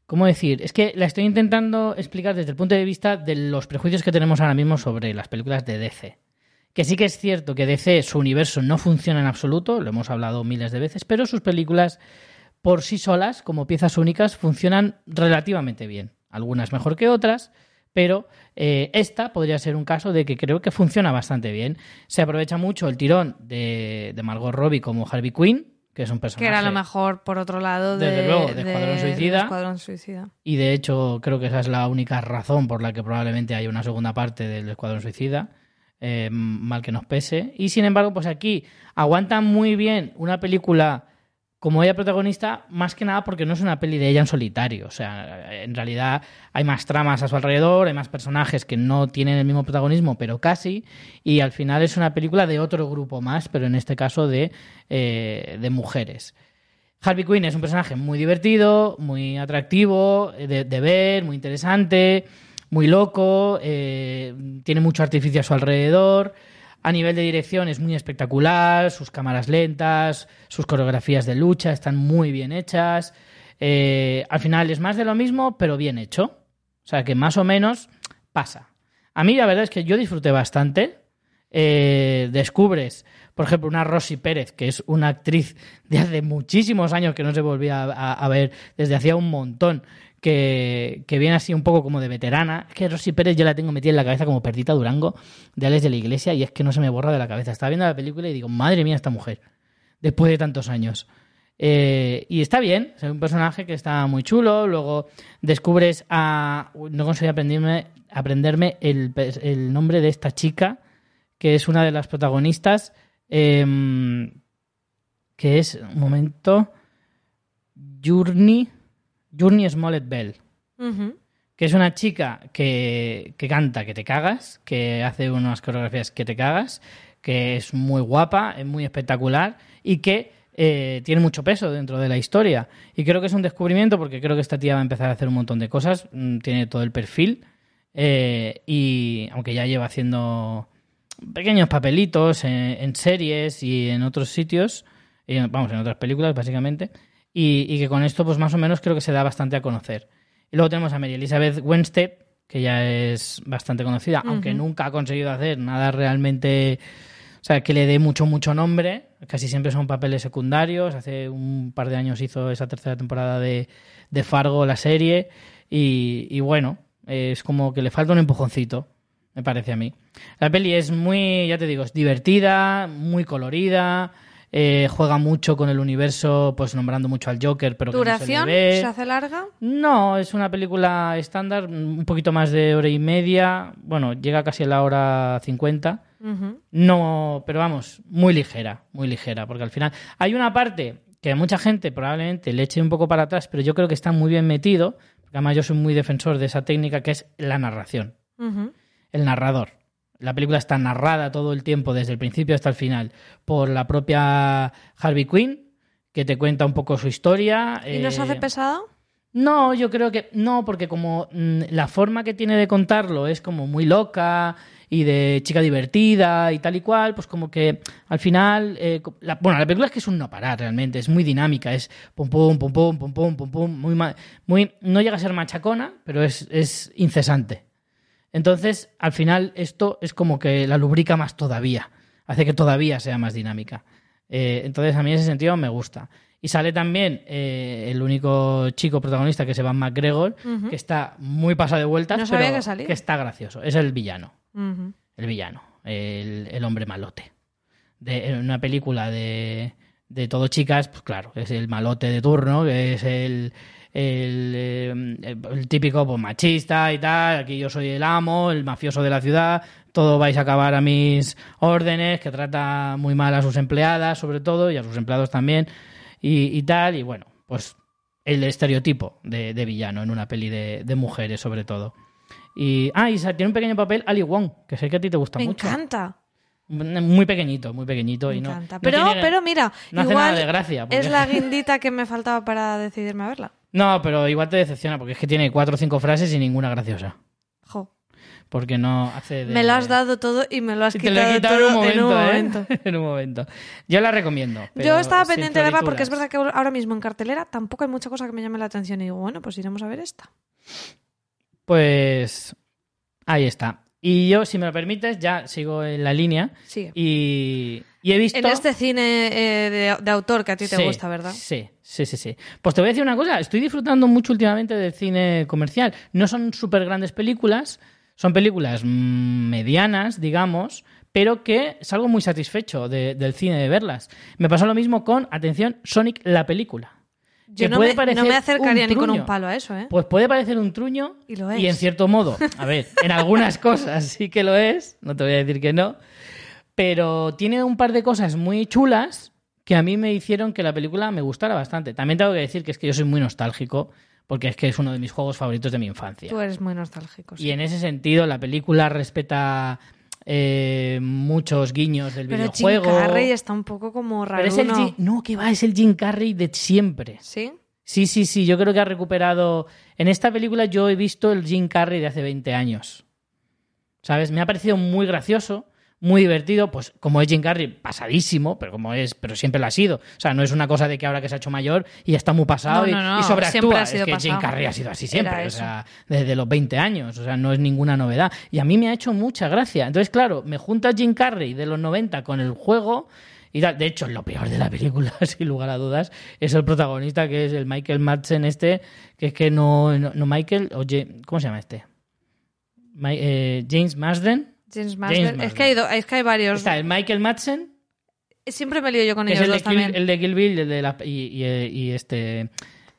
¿Cómo decir? Es que la estoy intentando explicar desde el punto de vista de los prejuicios que tenemos ahora mismo sobre las películas de DC. Que sí que es cierto que DC, su universo no funciona en absoluto, lo hemos hablado miles de veces, pero sus películas por sí solas, como piezas únicas, funcionan relativamente bien. Algunas mejor que otras, pero eh, esta podría ser un caso de que creo que funciona bastante bien. Se aprovecha mucho el tirón de, de Margot Robbie como Harvey Quinn, que es un personaje.
Que era lo mejor, por otro lado, de,
desde luego, de,
de
Escuadrón Suicida.
Escuadrón Suicida.
Y de hecho, creo que esa es la única razón por la que probablemente haya una segunda parte del Escuadrón Suicida. Eh, mal que nos pese. Y sin embargo, pues aquí aguanta muy bien una película como ella protagonista, más que nada porque no es una peli de ella en solitario. O sea, en realidad hay más tramas a su alrededor, hay más personajes que no tienen el mismo protagonismo, pero casi. Y al final es una película de otro grupo más, pero en este caso de, eh, de mujeres. Harvey Quinn es un personaje muy divertido, muy atractivo de, de ver, muy interesante, muy loco, eh, tiene mucho artificio a su alrededor. A nivel de dirección es muy espectacular, sus cámaras lentas, sus coreografías de lucha están muy bien hechas. Eh, al final es más de lo mismo, pero bien hecho. O sea que más o menos pasa. A mí la verdad es que yo disfruté bastante. Eh, descubres, por ejemplo, una Rosy Pérez, que es una actriz de hace muchísimos años que no se volvía a, ver desde hacía un montón, que, viene así un poco como de veterana. Es que Rosy Pérez yo la tengo metida en la cabeza como Perdita Durango de Alex de la Iglesia y es que no se me borra de la cabeza. Estaba viendo la película y digo, madre mía, esta mujer, después de tantos años. Eh, y está bien, es un personaje que está muy chulo. Luego descubres a. No conseguí aprenderme, aprenderme el, el nombre de esta chica, que es una de las protagonistas. em, que es, un momento. Journey. Journey Smollett Bell. Que es una chica que, que canta que te cagas, que hace unas coreografías que te cagas, que es muy guapa, es muy espectacular y que eh, tiene mucho peso dentro de la historia. Y creo que es un descubrimiento porque creo que esta tía va a empezar a hacer un montón de cosas, mm, tiene todo el perfil eh, y aunque ya lleva haciendo pequeños papelitos en, en series y en otros sitios, y, vamos, en otras películas básicamente, y, y que con esto pues más o menos creo que se da bastante a conocer. Y luego tenemos a Mary Elizabeth Winstead, que ya es bastante conocida, aunque nunca ha conseguido hacer nada realmente, o sea, que le dé mucho, mucho nombre. Casi siempre son papeles secundarios. Hace un par de años hizo esa tercera temporada de, de Fargo, la serie. Y, y bueno, es como que le falta un empujoncito, me parece a mí. La peli es muy, ya te digo, es divertida, muy colorida. Eh, juega mucho con el universo, pues nombrando mucho al Joker, pero que no se le
¿Duración?
ve.
¿Se hace larga?
No, es una película estándar, un poquito más de hora y media. Bueno, llega casi a la hora 50.
Ujú.
No, pero vamos, muy ligera, muy ligera, porque al final hay una parte que a mucha gente probablemente le eche un poco para atrás, pero yo creo que está muy bien metido, porque además yo soy muy defensor de esa técnica que es la narración, el narrador. La película está narrada todo el tiempo, desde el principio hasta el final, por la propia Harvey Quinn, que te cuenta un poco su historia.
¿Y no se hace
eh,
pesado?
no, yo creo que no, porque como mm, la forma que tiene de contarlo es como muy loca y de chica divertida y tal y cual, pues como que al final, eh, la- bueno, la película es que es un no parar realmente, es muy dinámica, es pum pum pum pum pum pum pum pum, muy, muy no llega a ser machacona, pero es, es incesante. Entonces, al final esto es como que la lubrica más todavía, hace que todavía sea más dinámica. Eh, entonces, a mí en ese sentido me gusta. Y sale también eh, el único chico protagonista que es Evan McGregor, que está muy pasado de vueltas,
No
pero
que
está gracioso. Es el villano, el villano, el, el hombre malote. De, en una película de, de todo chicas, pues claro, es el malote de turno, que es el, el, eh, el- típico pues, machista y tal. Aquí yo soy el amo, el mafioso de la ciudad. Todo vais a acabar a mis órdenes, que trata muy mal a sus empleadas, sobre todo, y a sus empleados también, y, y tal. Y bueno, pues el estereotipo de, de villano en una peli de, de mujeres, sobre todo. Y, ah, y tiene un pequeño papel Ali Wong, que sé que a ti te gusta
Me
mucho.
encanta.
Muy pequeñito, muy pequeñito.
Me
y no,
encanta.
no
pero,
tiene-
pero mira,
no hace nada de gracia. porque-
es la guindita que me faltaba para decidirme a verla.
No, pero igual te decepciona porque es que tiene cuatro o cinco frases y ninguna graciosa.
Jo.
Porque no hace de...
Me lo has dado todo y me lo has
Y te lo he
quitado,
quitado en un momento,
en un
¿eh?
momento.
en un momento. Yo la recomiendo.
Yo estaba pendiente de verla porque es verdad que ahora mismo en cartelera tampoco hay mucha cosa que me llame la atención. Y digo, bueno, pues iremos a ver esta.
Pues ahí está. Y yo, si me lo permites, ya sigo en la línea
Sigue.
y, y he visto...
En este cine eh, de, de autor que a ti te
Sí,
gusta, ¿verdad?
Sí, sí, sí, sí. Pues te voy a decir una cosa, estoy disfrutando mucho últimamente del cine comercial. No son súper grandes películas, son películas mm, medianas, digamos, pero que salgo muy satisfecho de- del cine de verlas. Me pasó lo mismo con, atención, Sonic la película.
Yo no
puede
me,
parecer
no me acercaría
un
ni con un palo a eso, ¿eh?
Pues puede parecer un truño
Y lo
en
es.
cierto modo, a ver, en algunas cosas sí que lo es, no te voy a decir que no, pero tiene un par de cosas muy chulas que a mí me hicieron que la película me gustara bastante. También tengo que decir que es que yo soy muy nostálgico porque es que es uno de mis juegos favoritos de mi infancia.
Tú eres muy nostálgico. sí.
Y en ese sentido la película respeta eh, muchos guiños del
Pero Jim
videojuego.
Carrey está un poco como raro.
Pero es el Jim- no, que va, es el Jim Carrey de siempre.
¿Sí?
Sí, sí, sí, yo creo que ha recuperado... En esta película yo he visto el Jim Carrey de hace 20 años. ¿Sabes? Me ha parecido muy gracioso, muy divertido, pues como es Jim Carrey, pasadísimo, pero como es, pero siempre lo ha sido. O sea, no es una cosa de que ahora que se ha hecho mayor y está muy pasado
No,
y,
no, no,
y sobreactúa. es que Jim
pasado.
Carrey ha sido así siempre, o sea, desde los 20 años, o sea, no es ninguna novedad. Y a mí me ha hecho mucha gracia. Entonces, claro, me junta Jim Carrey de los 90 con el juego y. De hecho, lo peor de la película, sin lugar a dudas, es el protagonista, que es el Michael Madsen este, que es que no, no, no Michael, o Ja- ¿cómo se llama este? Eh, James Marsden.
James Marsden. Es, que hay do- es que hay varios.
Está el Michael Madsen,
Siempre me lío yo con ellos
el de, Kill,
también.
el de Kill Bill el de la- y, y- y este,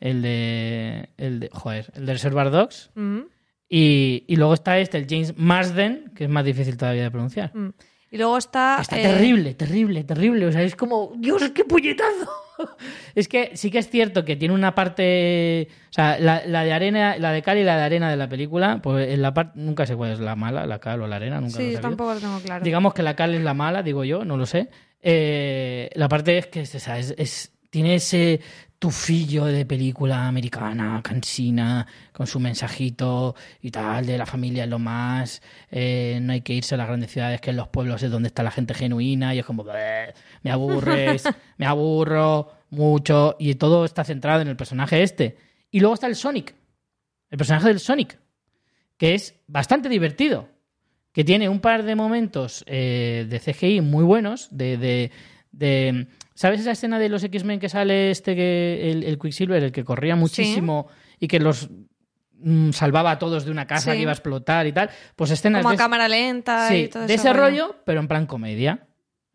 el de, el de, joder, el de Reservoir Dogs.
Mm,
Y, y luego está este, el James Marsden, que es más difícil todavía de pronunciar.
mm. Y luego está.
Está
eh,
terrible, terrible, terrible. O sea, es como, Dios, qué puñetazo. es que sí que es cierto que tiene una parte. O sea, la, la de arena, la de cal y la de arena de la película, pues en la parte. Nunca sé cuál es la mala, la cal o la arena, nunca lo
Sí,
he sabido.
tampoco lo tengo claro.
Digamos que la cal es la mala, digo yo, no lo sé. Eh, la parte es que es, esa, es- es- tiene ese tufillo de película americana, cansina, con su mensajito y tal, de la familia es lo más, eh, no hay que irse a las grandes ciudades, que en los pueblos es donde está la gente genuina, y es como, "Bleh, me aburres, me aburro mucho, y todo está centrado en el personaje este. Y luego está el Sonic, el personaje del Sonic, que es bastante divertido que tiene un par de momentos eh, de CGI muy buenos, de, de, de- ¿Sabes esa escena de los X-Men que sale este, que el, el Quicksilver, el que corría muchísimo y que los mm, salvaba a todos de una casa
Sí.
que iba a explotar y tal? Pues escenas
Como a
de,
cámara lenta y
sí,
todo
de
eso,
ese
bueno.
rollo, pero en plan comedia.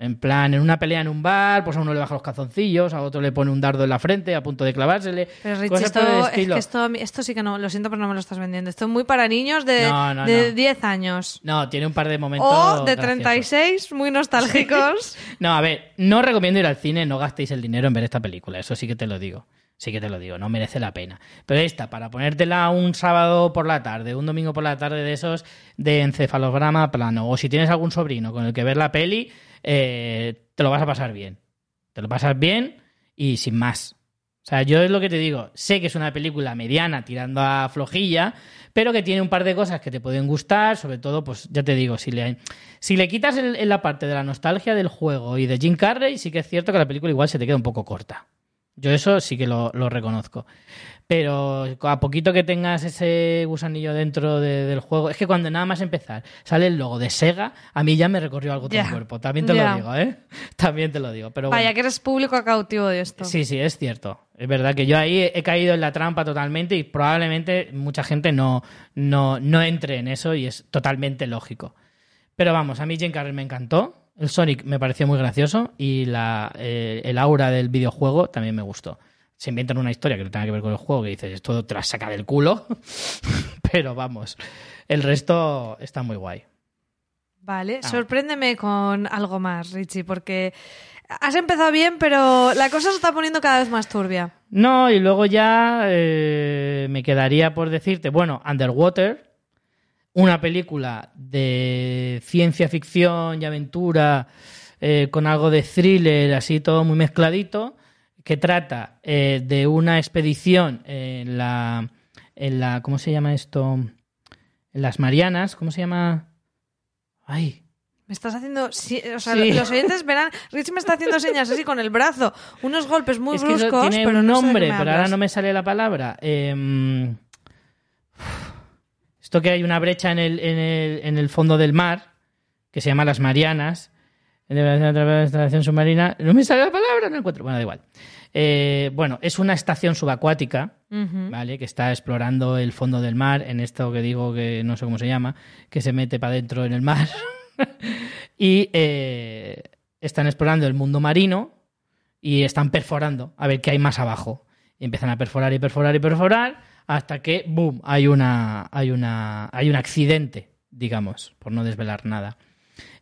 En plan, en una pelea en un bar, pues a uno le baja los calzoncillos, a otro le pone un dardo en la frente a punto de clavársele.
Pero
cosas
esto,
por el
es que esto, esto sí que no, lo siento, pero no me lo estás vendiendo. Esto es muy para niños de,
No, no,
de
no.
10 años.
No, tiene un par de momentos.
O de
graciosos.
36, muy nostálgicos.
No, a ver, no recomiendo ir al cine, no gastéis el dinero en ver esta película, eso sí que te lo digo. Sí que te lo digo, no merece la pena. Pero esta, para ponértela un sábado por la tarde, un domingo por la tarde de esos de encefalograma plano, o si tienes algún sobrino con el que ver la peli, eh, te lo vas a pasar bien. Te lo pasas bien y sin más. O sea, yo es lo que te digo, sé que es una película mediana tirando a flojilla, pero que tiene un par de cosas que te pueden gustar, sobre todo, pues ya te digo, si le, si le quitas la parte de la nostalgia del juego y de Jim Carrey, sí que es cierto que la película igual se te queda un poco corta. Yo eso sí que lo reconozco. Pero a poquito que tengas ese gusanillo dentro de- del juego, es que cuando nada más empezar sale el logo de Sega, a mí ya me recorrió algo todo
Ya,
el cuerpo. También te lo digo, ¿eh? También te lo digo. Pero bueno.
Vaya, que eres público cautivo de esto.
Sí, sí, es cierto. Es verdad que yo ahí he, he caído en la trampa totalmente y probablemente mucha gente no, no, no entre en eso y es totalmente lógico. Pero vamos, a mí Jim Carrey me encantó. El Sonic me pareció muy gracioso y la, eh, el aura del videojuego también me gustó. Se inventan una historia que no tenga que ver con el juego, que dices, esto te la saca del culo. Pero vamos, el resto está muy guay.
Vale,
Ah.
sorpréndeme con algo más, Richie, porque has empezado bien, pero la cosa se está poniendo cada vez más turbia.
No, y luego ya eh, me quedaría por decirte, bueno, Underwater, una película de ciencia ficción y aventura eh, con algo de thriller, así todo muy mezcladito, que trata eh, de una expedición en la, en la, ¿cómo se llama esto? En las Marianas, ¿cómo se llama? Ay,
Me estás haciendo. o sea,
Sí.
los oyentes verán. Richie me está haciendo señas así con el brazo. Unos golpes muy
es que
bruscos,
tiene
pero
un
no
nombre, pero ahora no me sale la palabra. Em, esto que hay una brecha en el, en, el, en el fondo del mar, que se llama las Marianas, en la instalación submarina. No me sale la palabra, no encuentro. Bueno, da igual. Eh, bueno, es una estación subacuática. ¿vale? Que está explorando el fondo del mar, en esto que digo que no sé cómo se llama, que se mete para adentro en el mar. y eh, están explorando el mundo marino y están perforando a ver qué hay más abajo. Y empiezan a perforar y perforar y perforar hasta que, boom, hay una, hay una, hay un accidente, digamos, por no desvelar nada.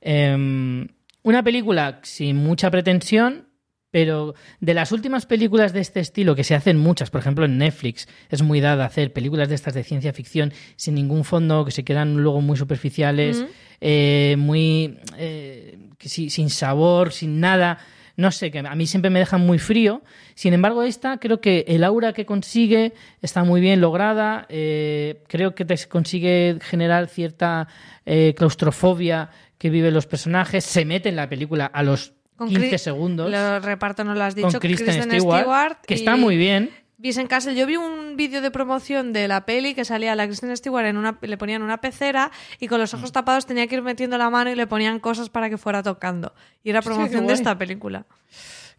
Em, una película sin mucha pretensión, pero de las últimas películas de este estilo, que se hacen muchas, por ejemplo en Netflix, es muy dada hacer películas de estas de ciencia ficción sin ningún fondo, que se quedan luego muy superficiales, eh, muy. eh, sin sabor, sin nada. No sé, que a mí siempre me dejan muy frío. Sin embargo, esta creo que el aura que consigue está muy bien lograda. eh, creo que te consigue generar cierta eh, claustrofobia que viven los personajes. Se mete en la película a los
Con
15
Cri-
segundos
Los reparto no lo has dicho.
con Kristen,
Kristen
Stewart, que está muy bien.
Vincent Castle, yo vi un vídeo de promoción de la peli que salía la Kristen Stewart en una, le ponían una pecera y con los
Mm.
ojos tapados tenía que ir metiendo la mano y le ponían cosas para que fuera tocando. Y era promoción de esta película.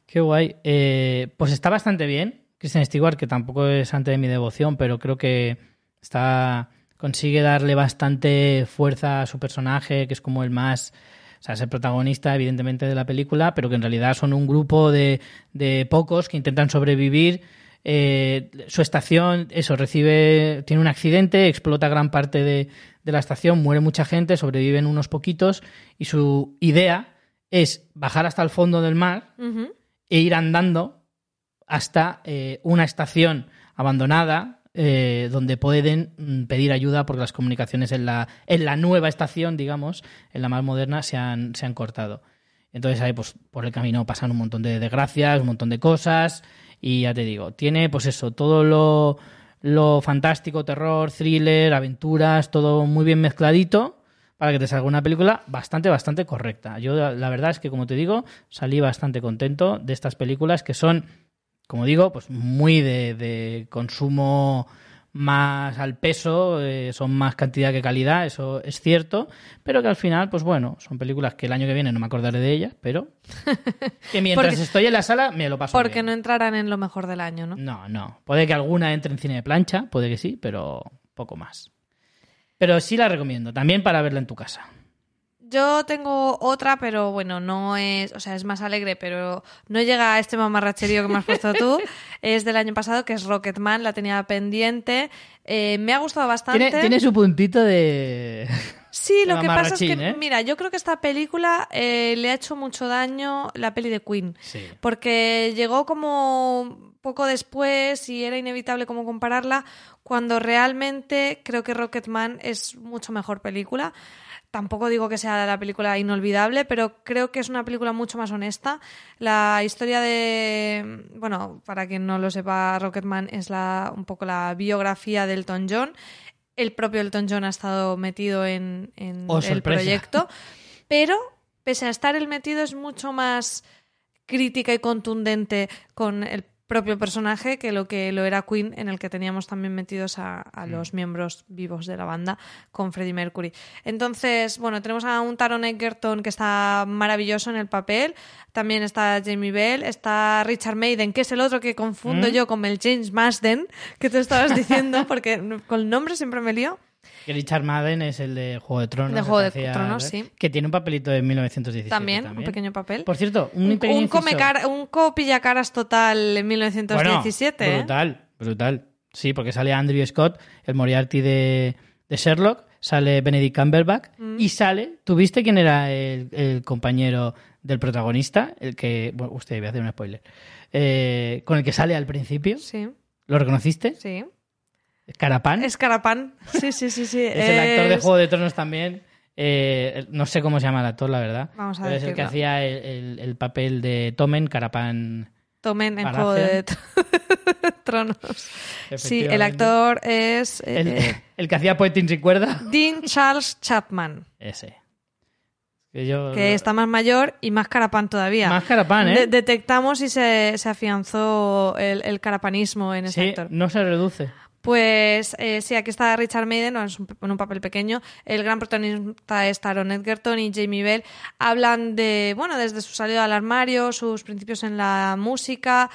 Qué guay. Eh, pues está bastante bien. Kristen Stewart, que tampoco es santo de mi devoción, pero creo que está consigue darle bastante fuerza a su personaje, que es como el más... O sea, es el protagonista, evidentemente, de la película, pero que en realidad son un grupo de, de pocos que intentan sobrevivir. Eh, su estación, eso, recibe, tiene un accidente, explota gran parte de, de la estación, muere mucha gente, sobreviven unos poquitos, y su idea es bajar hasta el fondo del mar e ir andando hasta eh, una estación abandonada eh, donde pueden mm, pedir ayuda porque las comunicaciones en la, en la nueva estación, digamos, en la más moderna, se han, se han cortado. Entonces ahí, pues, por el camino pasan un montón de desgracias, un montón de cosas, y ya te digo, tiene, pues eso, todo lo, lo fantástico, terror, thriller, aventuras, todo muy bien mezcladito para que te salga una película bastante, bastante correcta. Yo la la verdad es que, como te digo, salí bastante contento de estas películas que son, como digo, pues muy de, de consumo más al peso, eh, son más cantidad que calidad, eso es cierto, pero que al final, pues bueno, son películas que el año que viene no me acordaré de ellas, pero que mientras
Porque-
estoy en la sala me lo paso
Porque
bien.
no entrarán en lo mejor del año, ¿no?
No, no. Puede que alguna entre en cine de plancha, puede que sí, pero poco más. Pero sí la recomiendo, también para verla en tu casa.
Yo tengo otra, pero bueno, no es, o sea, es más alegre, pero no llega a este mamarracherío que me has puesto tú. Es del año pasado, que es Rocketman, la tenía pendiente. Eh, me ha gustado bastante.
Tiene, tiene su puntito de...
Sí, lo que pasa es que,
¿eh?
mira, yo creo que esta película eh, le ha hecho mucho daño la peli de Queen.
Sí.
Porque llegó como poco después y era inevitable como compararla, cuando realmente creo que Rocketman es mucho mejor película. Tampoco digo que sea la película inolvidable, pero creo que es una película mucho más honesta. La historia de, bueno, para quien no lo sepa, Rocketman es la, un poco la biografía de Elton John. El propio Elton John ha estado metido en, en
Oh,
el
sorpresa.
proyecto, pero pese a estar él metido es mucho más crítica y contundente con el propio personaje que lo que lo era Queen, en el que teníamos también metidos a, a los miembros vivos de la banda con Freddie Mercury. Entonces, bueno, tenemos a un Taron Egerton que está maravilloso en el papel, también está Jamie Bell, está Richard Maiden, que es el otro que confundo
¿Mm?
yo con el James Marsden, que tú estabas diciendo, porque con el nombre siempre me lío.
Que Richard Madden es el de Juego de Tronos.
De Juego de
hacía-
Tronos, sí.
Que tiene un papelito de 1917
También,
también.
un pequeño papel.
Por cierto, un,
Un, un, come un copillacaras total en 1917.
Bueno,
¿eh?
brutal, brutal. Sí, porque sale Andrew Scott, el Moriarty de, de Sherlock, sale Benedict Cumberbatch
Mm.
y sale. ¿Tuviste quién era el, el compañero del protagonista? El que. Bueno, usted voy a hacer un spoiler. Eh, con el que sale al principio.
Sí,
¿Lo reconociste?
sí.
Carapán.
Es Carapán. Sí, sí, sí, sí.
Es el actor de Juego de Tronos también. Eh, no sé cómo se llama el actor, la verdad.
Vamos a
Pero es el que
decirlo.
hacía el, el- el papel de Tomen, Carapán.
Tomen en. Juego de Tronos. Sí, el actor es eh,
El,
eh,
el que hacía Poetin recuerda.
Dean Charles Chapman,
Ese. Que yo.
que está más mayor y más Carapán todavía.
Más Carapán, ¿eh?
De- detectamos y se, se afianzó el, el carapanismo en ese
sí,
actor.
no se reduce.
Pues eh, sí, aquí está Richard Maiden, no, un- en un papel pequeño. El gran protagonista es Taron Edgerton y Jamie Bell. Hablan de, bueno, desde su salida al armario, sus principios en la música.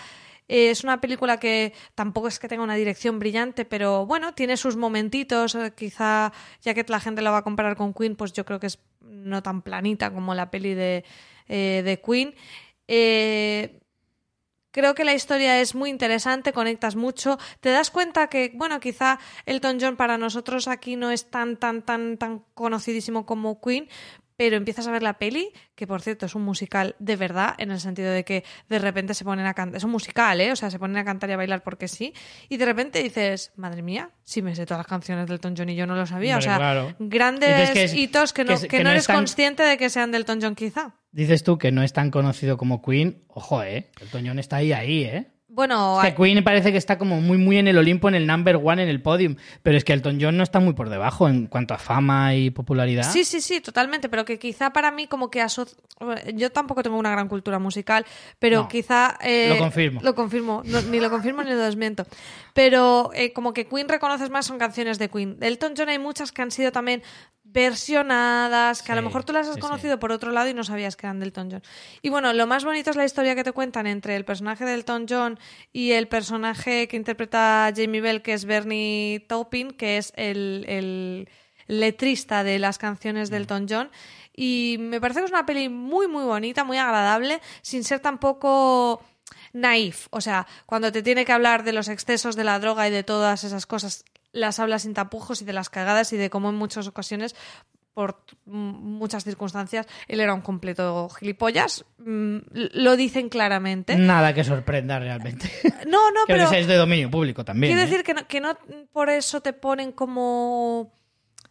Eh, es una película que tampoco es que tenga una dirección brillante, pero bueno, tiene sus momentitos. eh, quizá, ya que la gente la va a comparar con Queen, pues yo creo que es no tan planita como la peli de, eh, de Queen. Eh, Creo que la historia es muy interesante, conectas mucho. Te das cuenta que, bueno, quizá Elton John para nosotros aquí no es tan, tan, tan, tan conocidísimo como Queen, pero empiezas a ver la peli, que por cierto es un musical de verdad, en el sentido de que de repente se ponen a cantar. Es un musical, ¿eh? O sea, se ponen a cantar y a bailar porque sí. Y de repente dices, madre mía, si me sé todas las canciones del Elton John y yo no lo sabía.
Hombre,
o sea,
claro.
grandes
Dices que es-
hitos que no,
que es-
que
que
no
no
eres
tan-
consciente de que sean del Elton John, quizá.
Dices tú que no es tan conocido como Queen. Ojo, ¿eh? El Toñón está ahí, ahí, ¿eh?
Bueno,
Es que Queen parece que está como muy, muy en el Olimpo, en el number one, en el podium. Pero es que Elton John no está muy por debajo en cuanto a fama y popularidad.
Sí, sí, sí, totalmente, pero que quizá para mí como que asocio... Yo tampoco tengo una gran cultura musical, pero
No,
quizá... eh,
lo confirmo.
Lo confirmo, no, ni lo confirmo ni lo desmiento. Pero eh, como que Queen reconoces más son canciones de Queen. De Elton John hay muchas que han sido también versionadas, que a lo mejor tú las has
sí, sí.
conocido por otro lado y no sabías que eran de Elton John. Y bueno, lo más bonito es la historia que te cuentan entre el personaje de Elton John y el personaje que interpreta Jamie Bell, que es Bernie Taupin, que es el, el letrista de las canciones
Mm.
de Elton John. Y me parece que es una peli muy, muy bonita, muy agradable, sin ser tampoco naif. O sea, cuando te tiene que hablar de los excesos de la droga y de todas esas cosas, las habla sin tapujos y de las cagadas y de cómo en muchas ocasiones por muchas circunstancias él era un completo gilipollas Mm, lo dicen claramente
Nada que sorprenda realmente.
no no
Creo
pero
que es de dominio público también.
quiero
¿eh?
decir que no, que no por eso te ponen como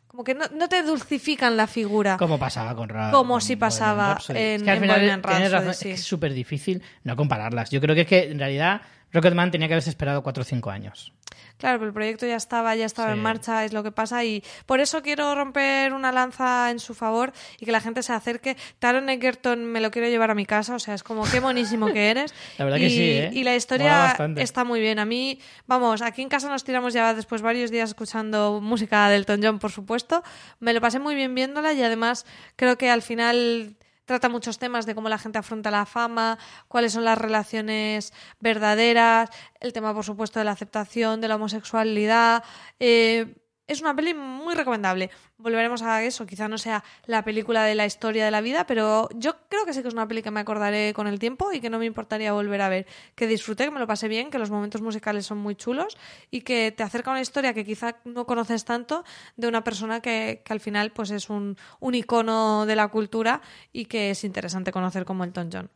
como que no, no te dulcifican la figura
Como pasaba con Ra
Como
con
si pasaba en-
Es que al
en
final
Bohemian
tienes
Rhapsody,
razón,
sí.
es que es súper difícil no compararlas. Yo creo que es que en realidad Rocketman tenía que haberse esperado 4 o 5 años.
Claro, pero el proyecto ya estaba, ya estaba
Sí.
en marcha, es lo que pasa y por eso quiero romper una lanza en su favor y que la gente se acerque. Taron Egerton me lo quiero llevar a mi casa, o sea, es como qué monísimo que eres.
La verdad
y,
que sí, ¿eh?
Y la historia está muy bien. A mí, vamos, aquí en casa nos tiramos ya después varios días escuchando música del Elton John, por supuesto. Me lo pasé muy bien viéndola y además creo que al final trata muchos temas de cómo la gente afronta la fama, cuáles son las relaciones verdaderas, el tema, por supuesto, de la aceptación de la homosexualidad. Eh, es una peli muy recomendable. Volveremos a eso, quizá no sea la película de la historia de la vida, pero yo creo que sí que es una peli que me acordaré con el tiempo y que no me importaría volver a ver. Que disfruté, que me lo pasé bien, que los momentos musicales son muy chulos y que te acerca a una historia que quizá no conoces tanto de una persona que, que al final pues es un, un icono de la cultura y que es interesante conocer como Elton John.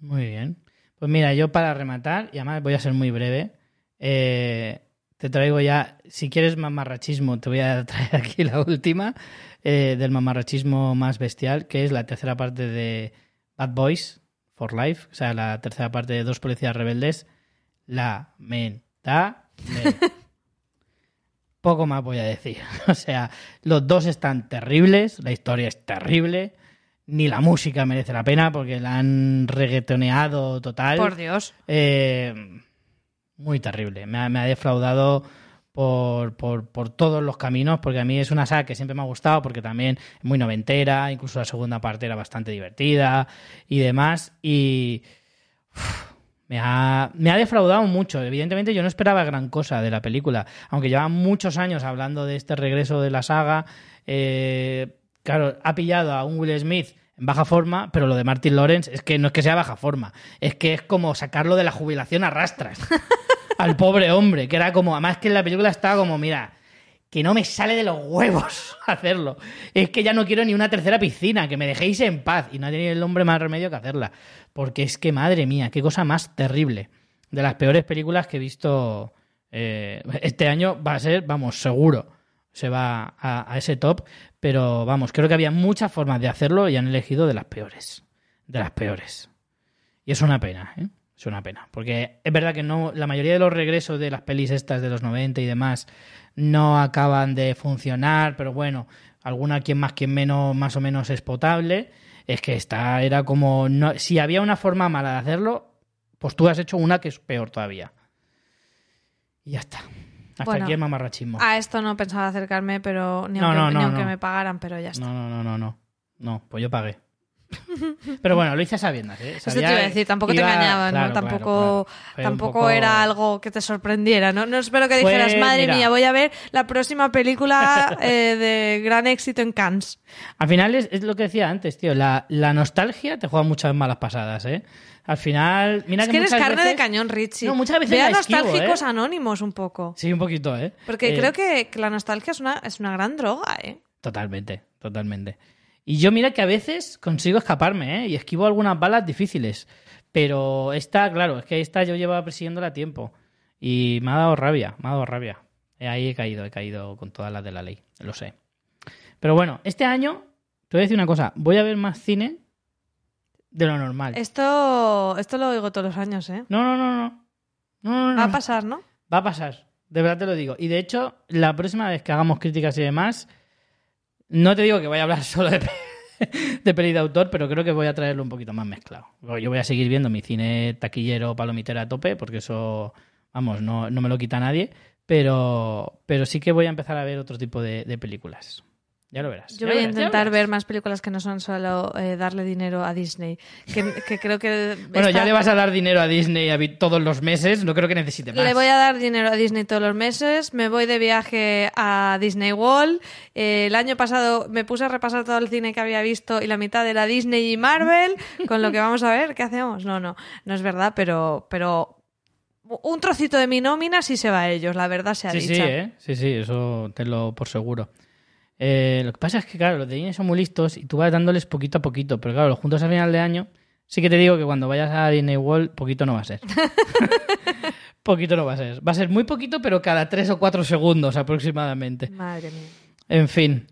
Muy bien. Pues mira, yo para rematar, y además voy a ser muy breve, eh, te traigo ya, si quieres mamarrachismo, te voy a traer aquí la última eh, del mamarrachismo más bestial, que es la tercera parte de Bad Boys for Life, o sea, la tercera parte de Dos Policías Rebeldes, lamentable. Poco más voy a decir. O sea, los dos están terribles, la historia es terrible, ni la música merece la pena porque la han reggaetoneado total.
Por Dios.
Eh, muy terrible. Me ha, me ha defraudado por, por, por todos los caminos, porque a mí es una saga que siempre me ha gustado, porque también es muy noventera, incluso la segunda parte era bastante divertida y demás. Y me, ha, me ha defraudado mucho. Evidentemente yo no esperaba gran cosa de la película, aunque llevan muchos años hablando de este regreso de la saga. eh, claro, ha pillado a un Will Smith en baja forma, pero lo de Martin Lawrence es que no es que sea baja forma, es que es como sacarlo de la jubilación a rastras al pobre hombre, que era como, además que en la película estaba como, mira, que no me sale de los huevos hacerlo. Es que ya no quiero ni una tercera piscina, que me dejéis en paz. Y no ha tenido el hombre más remedio que hacerla. Porque es que, madre mía, qué cosa más terrible. De las peores películas que he visto eh, este año va a ser, vamos, seguro, se va a, ese top. Pero vamos, creo que había muchas formas de hacerlo y han elegido de las peores. De las peores. Y es una pena, ¿eh? Es una pena. Porque es verdad que no la mayoría de los regresos de las pelis estas de los 90 y demás no acaban de funcionar, pero bueno, alguna quien más, quien menos, más o menos es potable. Es que esta era como... No, si había una forma mala de hacerlo, pues tú has hecho una que es peor todavía. Y ya está. Hasta
Bueno,
aquí el mamarrachismo.
A esto no pensaba acercarme, pero ni
No,
aunque,
no, no,
ni aunque me pagaran, pero ya está.
No, no, no, no, no. No, pues yo pagué. Pero bueno, lo hice a sabiendas, ¿eh?
Eso te iba a decir, tampoco te engañaban,
claro,
¿no? Tampoco,
claro.
Tampoco
poco-
era algo que te sorprendiera, ¿no? No espero que dijeras, madre
mira.
mía, voy a ver la próxima película eh, de gran éxito en Cannes.
Al final es, es lo que decía antes, tío. La, la nostalgia te juega muchas malas pasadas, ¿eh? Al final, mira
Es que eres carne de cañón, Richie.
No, muchas veces
Ve a nostálgicos
¿eh?
anónimos un poco.
Sí, un poquito, ¿eh?
Porque
Eh,
creo que, que la nostalgia es una, es una gran droga, ¿eh?
Totalmente, totalmente. Y yo mira que a veces consigo escaparme, ¿eh? Y esquivo algunas balas difíciles. Pero esta, claro, es que esta yo llevaba persiguiéndola a tiempo. Y me ha dado rabia, me ha dado rabia. Ahí he caído, he caído con todas las de la ley, lo sé. Pero bueno, este año, te voy a decir una cosa, voy a ver más cine de lo normal.
Esto, esto lo oigo todos los años, ¿eh?
No, no, no, no. No, no, no.
Va a pasar, ¿no?
Va a pasar. De verdad te lo digo. Y de hecho, la próxima vez que hagamos críticas y demás, no te digo que voy a hablar solo de, de peli de autor, pero creo que voy a traerlo un poquito más mezclado. Yo voy a seguir viendo mi cine taquillero palomitera a tope, porque eso, vamos, no, no me lo quita nadie. Pero, pero sí que voy a empezar a ver otro tipo de, de películas. Ya lo verás.
Yo voy a
verás,
intentar ver más películas que no son solo eh, darle dinero a Disney. Que, que creo que.
Bueno, ya le vas a dar dinero a Disney todos los meses, no creo que necesite más.
Le voy a dar dinero a Disney todos los meses. Me voy de viaje a Disney World. Eh, el año pasado me puse a repasar todo el cine que había visto y la mitad era Disney y Marvel. Con lo que vamos a ver, ¿qué hacemos? No, no, no es verdad, pero, pero un trocito de mi nómina sí se va a ellos, la verdad sea
Sí,
dicha.
sí, ¿eh? Sí, sí, eso tenlo por seguro. Eh, lo que pasa es que, claro, los de Disney son muy listos y tú vas dándoles poquito a poquito, pero claro, los juntos a final de año, sí que te digo que cuando vayas a Disney World, poquito no va a ser. poquito no va a ser. Va a ser muy poquito, pero cada tres o cuatro segundos aproximadamente.
Madre mía.
En fin.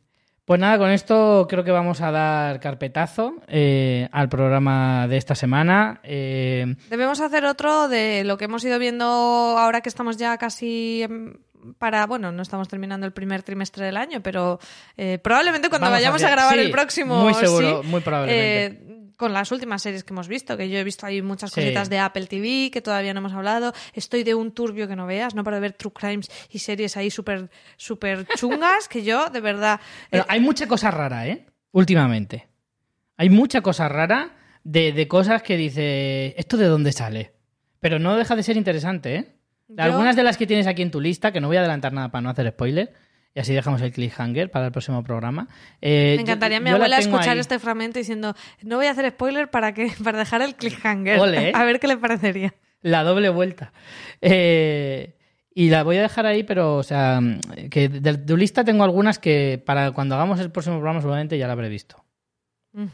Pues nada, con esto creo que vamos a dar carpetazo eh, al programa de esta semana. Eh,
Debemos hacer otro de lo que hemos ido viendo ahora que estamos ya casi para, bueno, no estamos terminando el primer trimestre del año, pero eh, probablemente cuando
Vamos
vayamos a, grabar
sí,
el próximo,
muy seguro,
sí,
muy probablemente.
eh, con las últimas series que hemos visto, que yo he visto ahí muchas
Sí.
cositas de Apple TV que todavía no hemos hablado. Estoy de un turbio que no veas, no para ver True Crimes y series ahí súper súper chungas que yo, de verdad...
Pero
eh,
hay mucha cosa rara, ¿eh? Últimamente. Hay mucha cosa rara de, de cosas que dice, ¿esto de dónde sale? Pero no deja de ser interesante, ¿eh?
Yo-
Algunas de las que tienes aquí en tu lista, que no voy a adelantar nada para no hacer spoiler, y así dejamos el cliffhanger para el próximo programa. Eh,
Me encantaría
yo-
a mi
yo
abuela escuchar
ahí.
este fragmento diciendo no voy a hacer spoiler para que para dejar el cliffhanger.
Ole, ¿eh?
A ver qué le parecería.
La doble vuelta. Eh, y la voy a dejar ahí, pero, o sea, que de tu lista tengo algunas que para cuando hagamos el próximo programa seguramente ya la habré visto.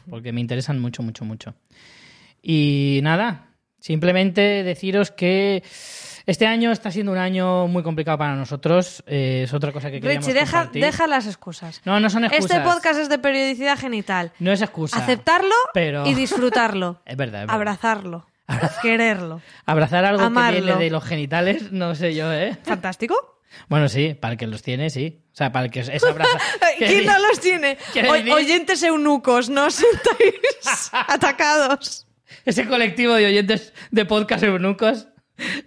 Porque me interesan mucho, mucho, mucho. Y nada, simplemente deciros que este año está siendo un año muy complicado para nosotros. eh, es otra cosa que queríamos
Richie, deja,
compartir.
deja las excusas.
No, no son excusas.
Este podcast es de periodicidad genital.
No es excusa.
Aceptarlo
pero-
y disfrutarlo.
Es verdad, es verdad.
Abrazarlo. Quererlo.
Abrazar algo
Amarlo.
que viene de los genitales, no sé yo, ¿eh?
¿Fantástico?
Bueno, sí, para el que los tiene, sí. O sea, para el que es abrazar.
¿Quién no los tiene? Oyentes eunucos, no os sintáis atacados.
Ese colectivo de oyentes de podcast eunucos,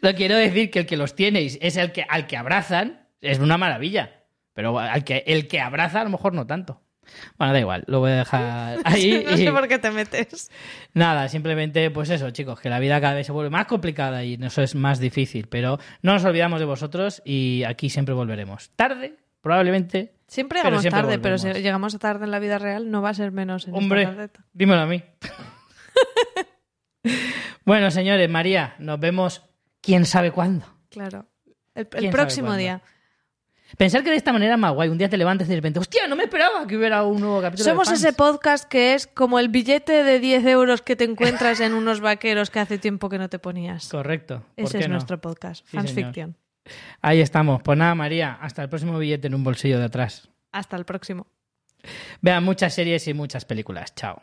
lo quiero decir que el que los tienes es el que al que abrazan, es una maravilla. Pero al que el que abraza a lo mejor no tanto. Bueno, da igual, lo voy a dejar ahí.
no sé por qué te metes.
Nada, simplemente pues eso, chicos, que la vida cada vez se vuelve más complicada y eso es más difícil, pero no nos olvidamos de vosotros y aquí siempre volveremos. Tarde, probablemente.
Siempre llegamos
siempre
tarde, pero si llegamos tarde en la vida real no va a ser menos en
Hombre, dímelo a mí. bueno, señores, María, nos vemos quién sabe cuándo.
Claro. El, el
¿Quién sabe
próximo día.
Pensar que de esta manera es más guay. Un día te levantes y de repente, hostia, no me esperaba que hubiera un nuevo capítulo. de
Somos
fans".
ese podcast que es como el billete de 10 euros que te encuentras en unos vaqueros que hace tiempo que no te ponías.
Correcto. ¿por
Ese
qué
es
no?
nuestro podcast,
Sí,
Fans
señor.
Fiction.
Ahí estamos. Pues nada, María, hasta el próximo billete en un bolsillo de atrás.
Hasta el próximo.
Vean muchas series y muchas películas. Chao.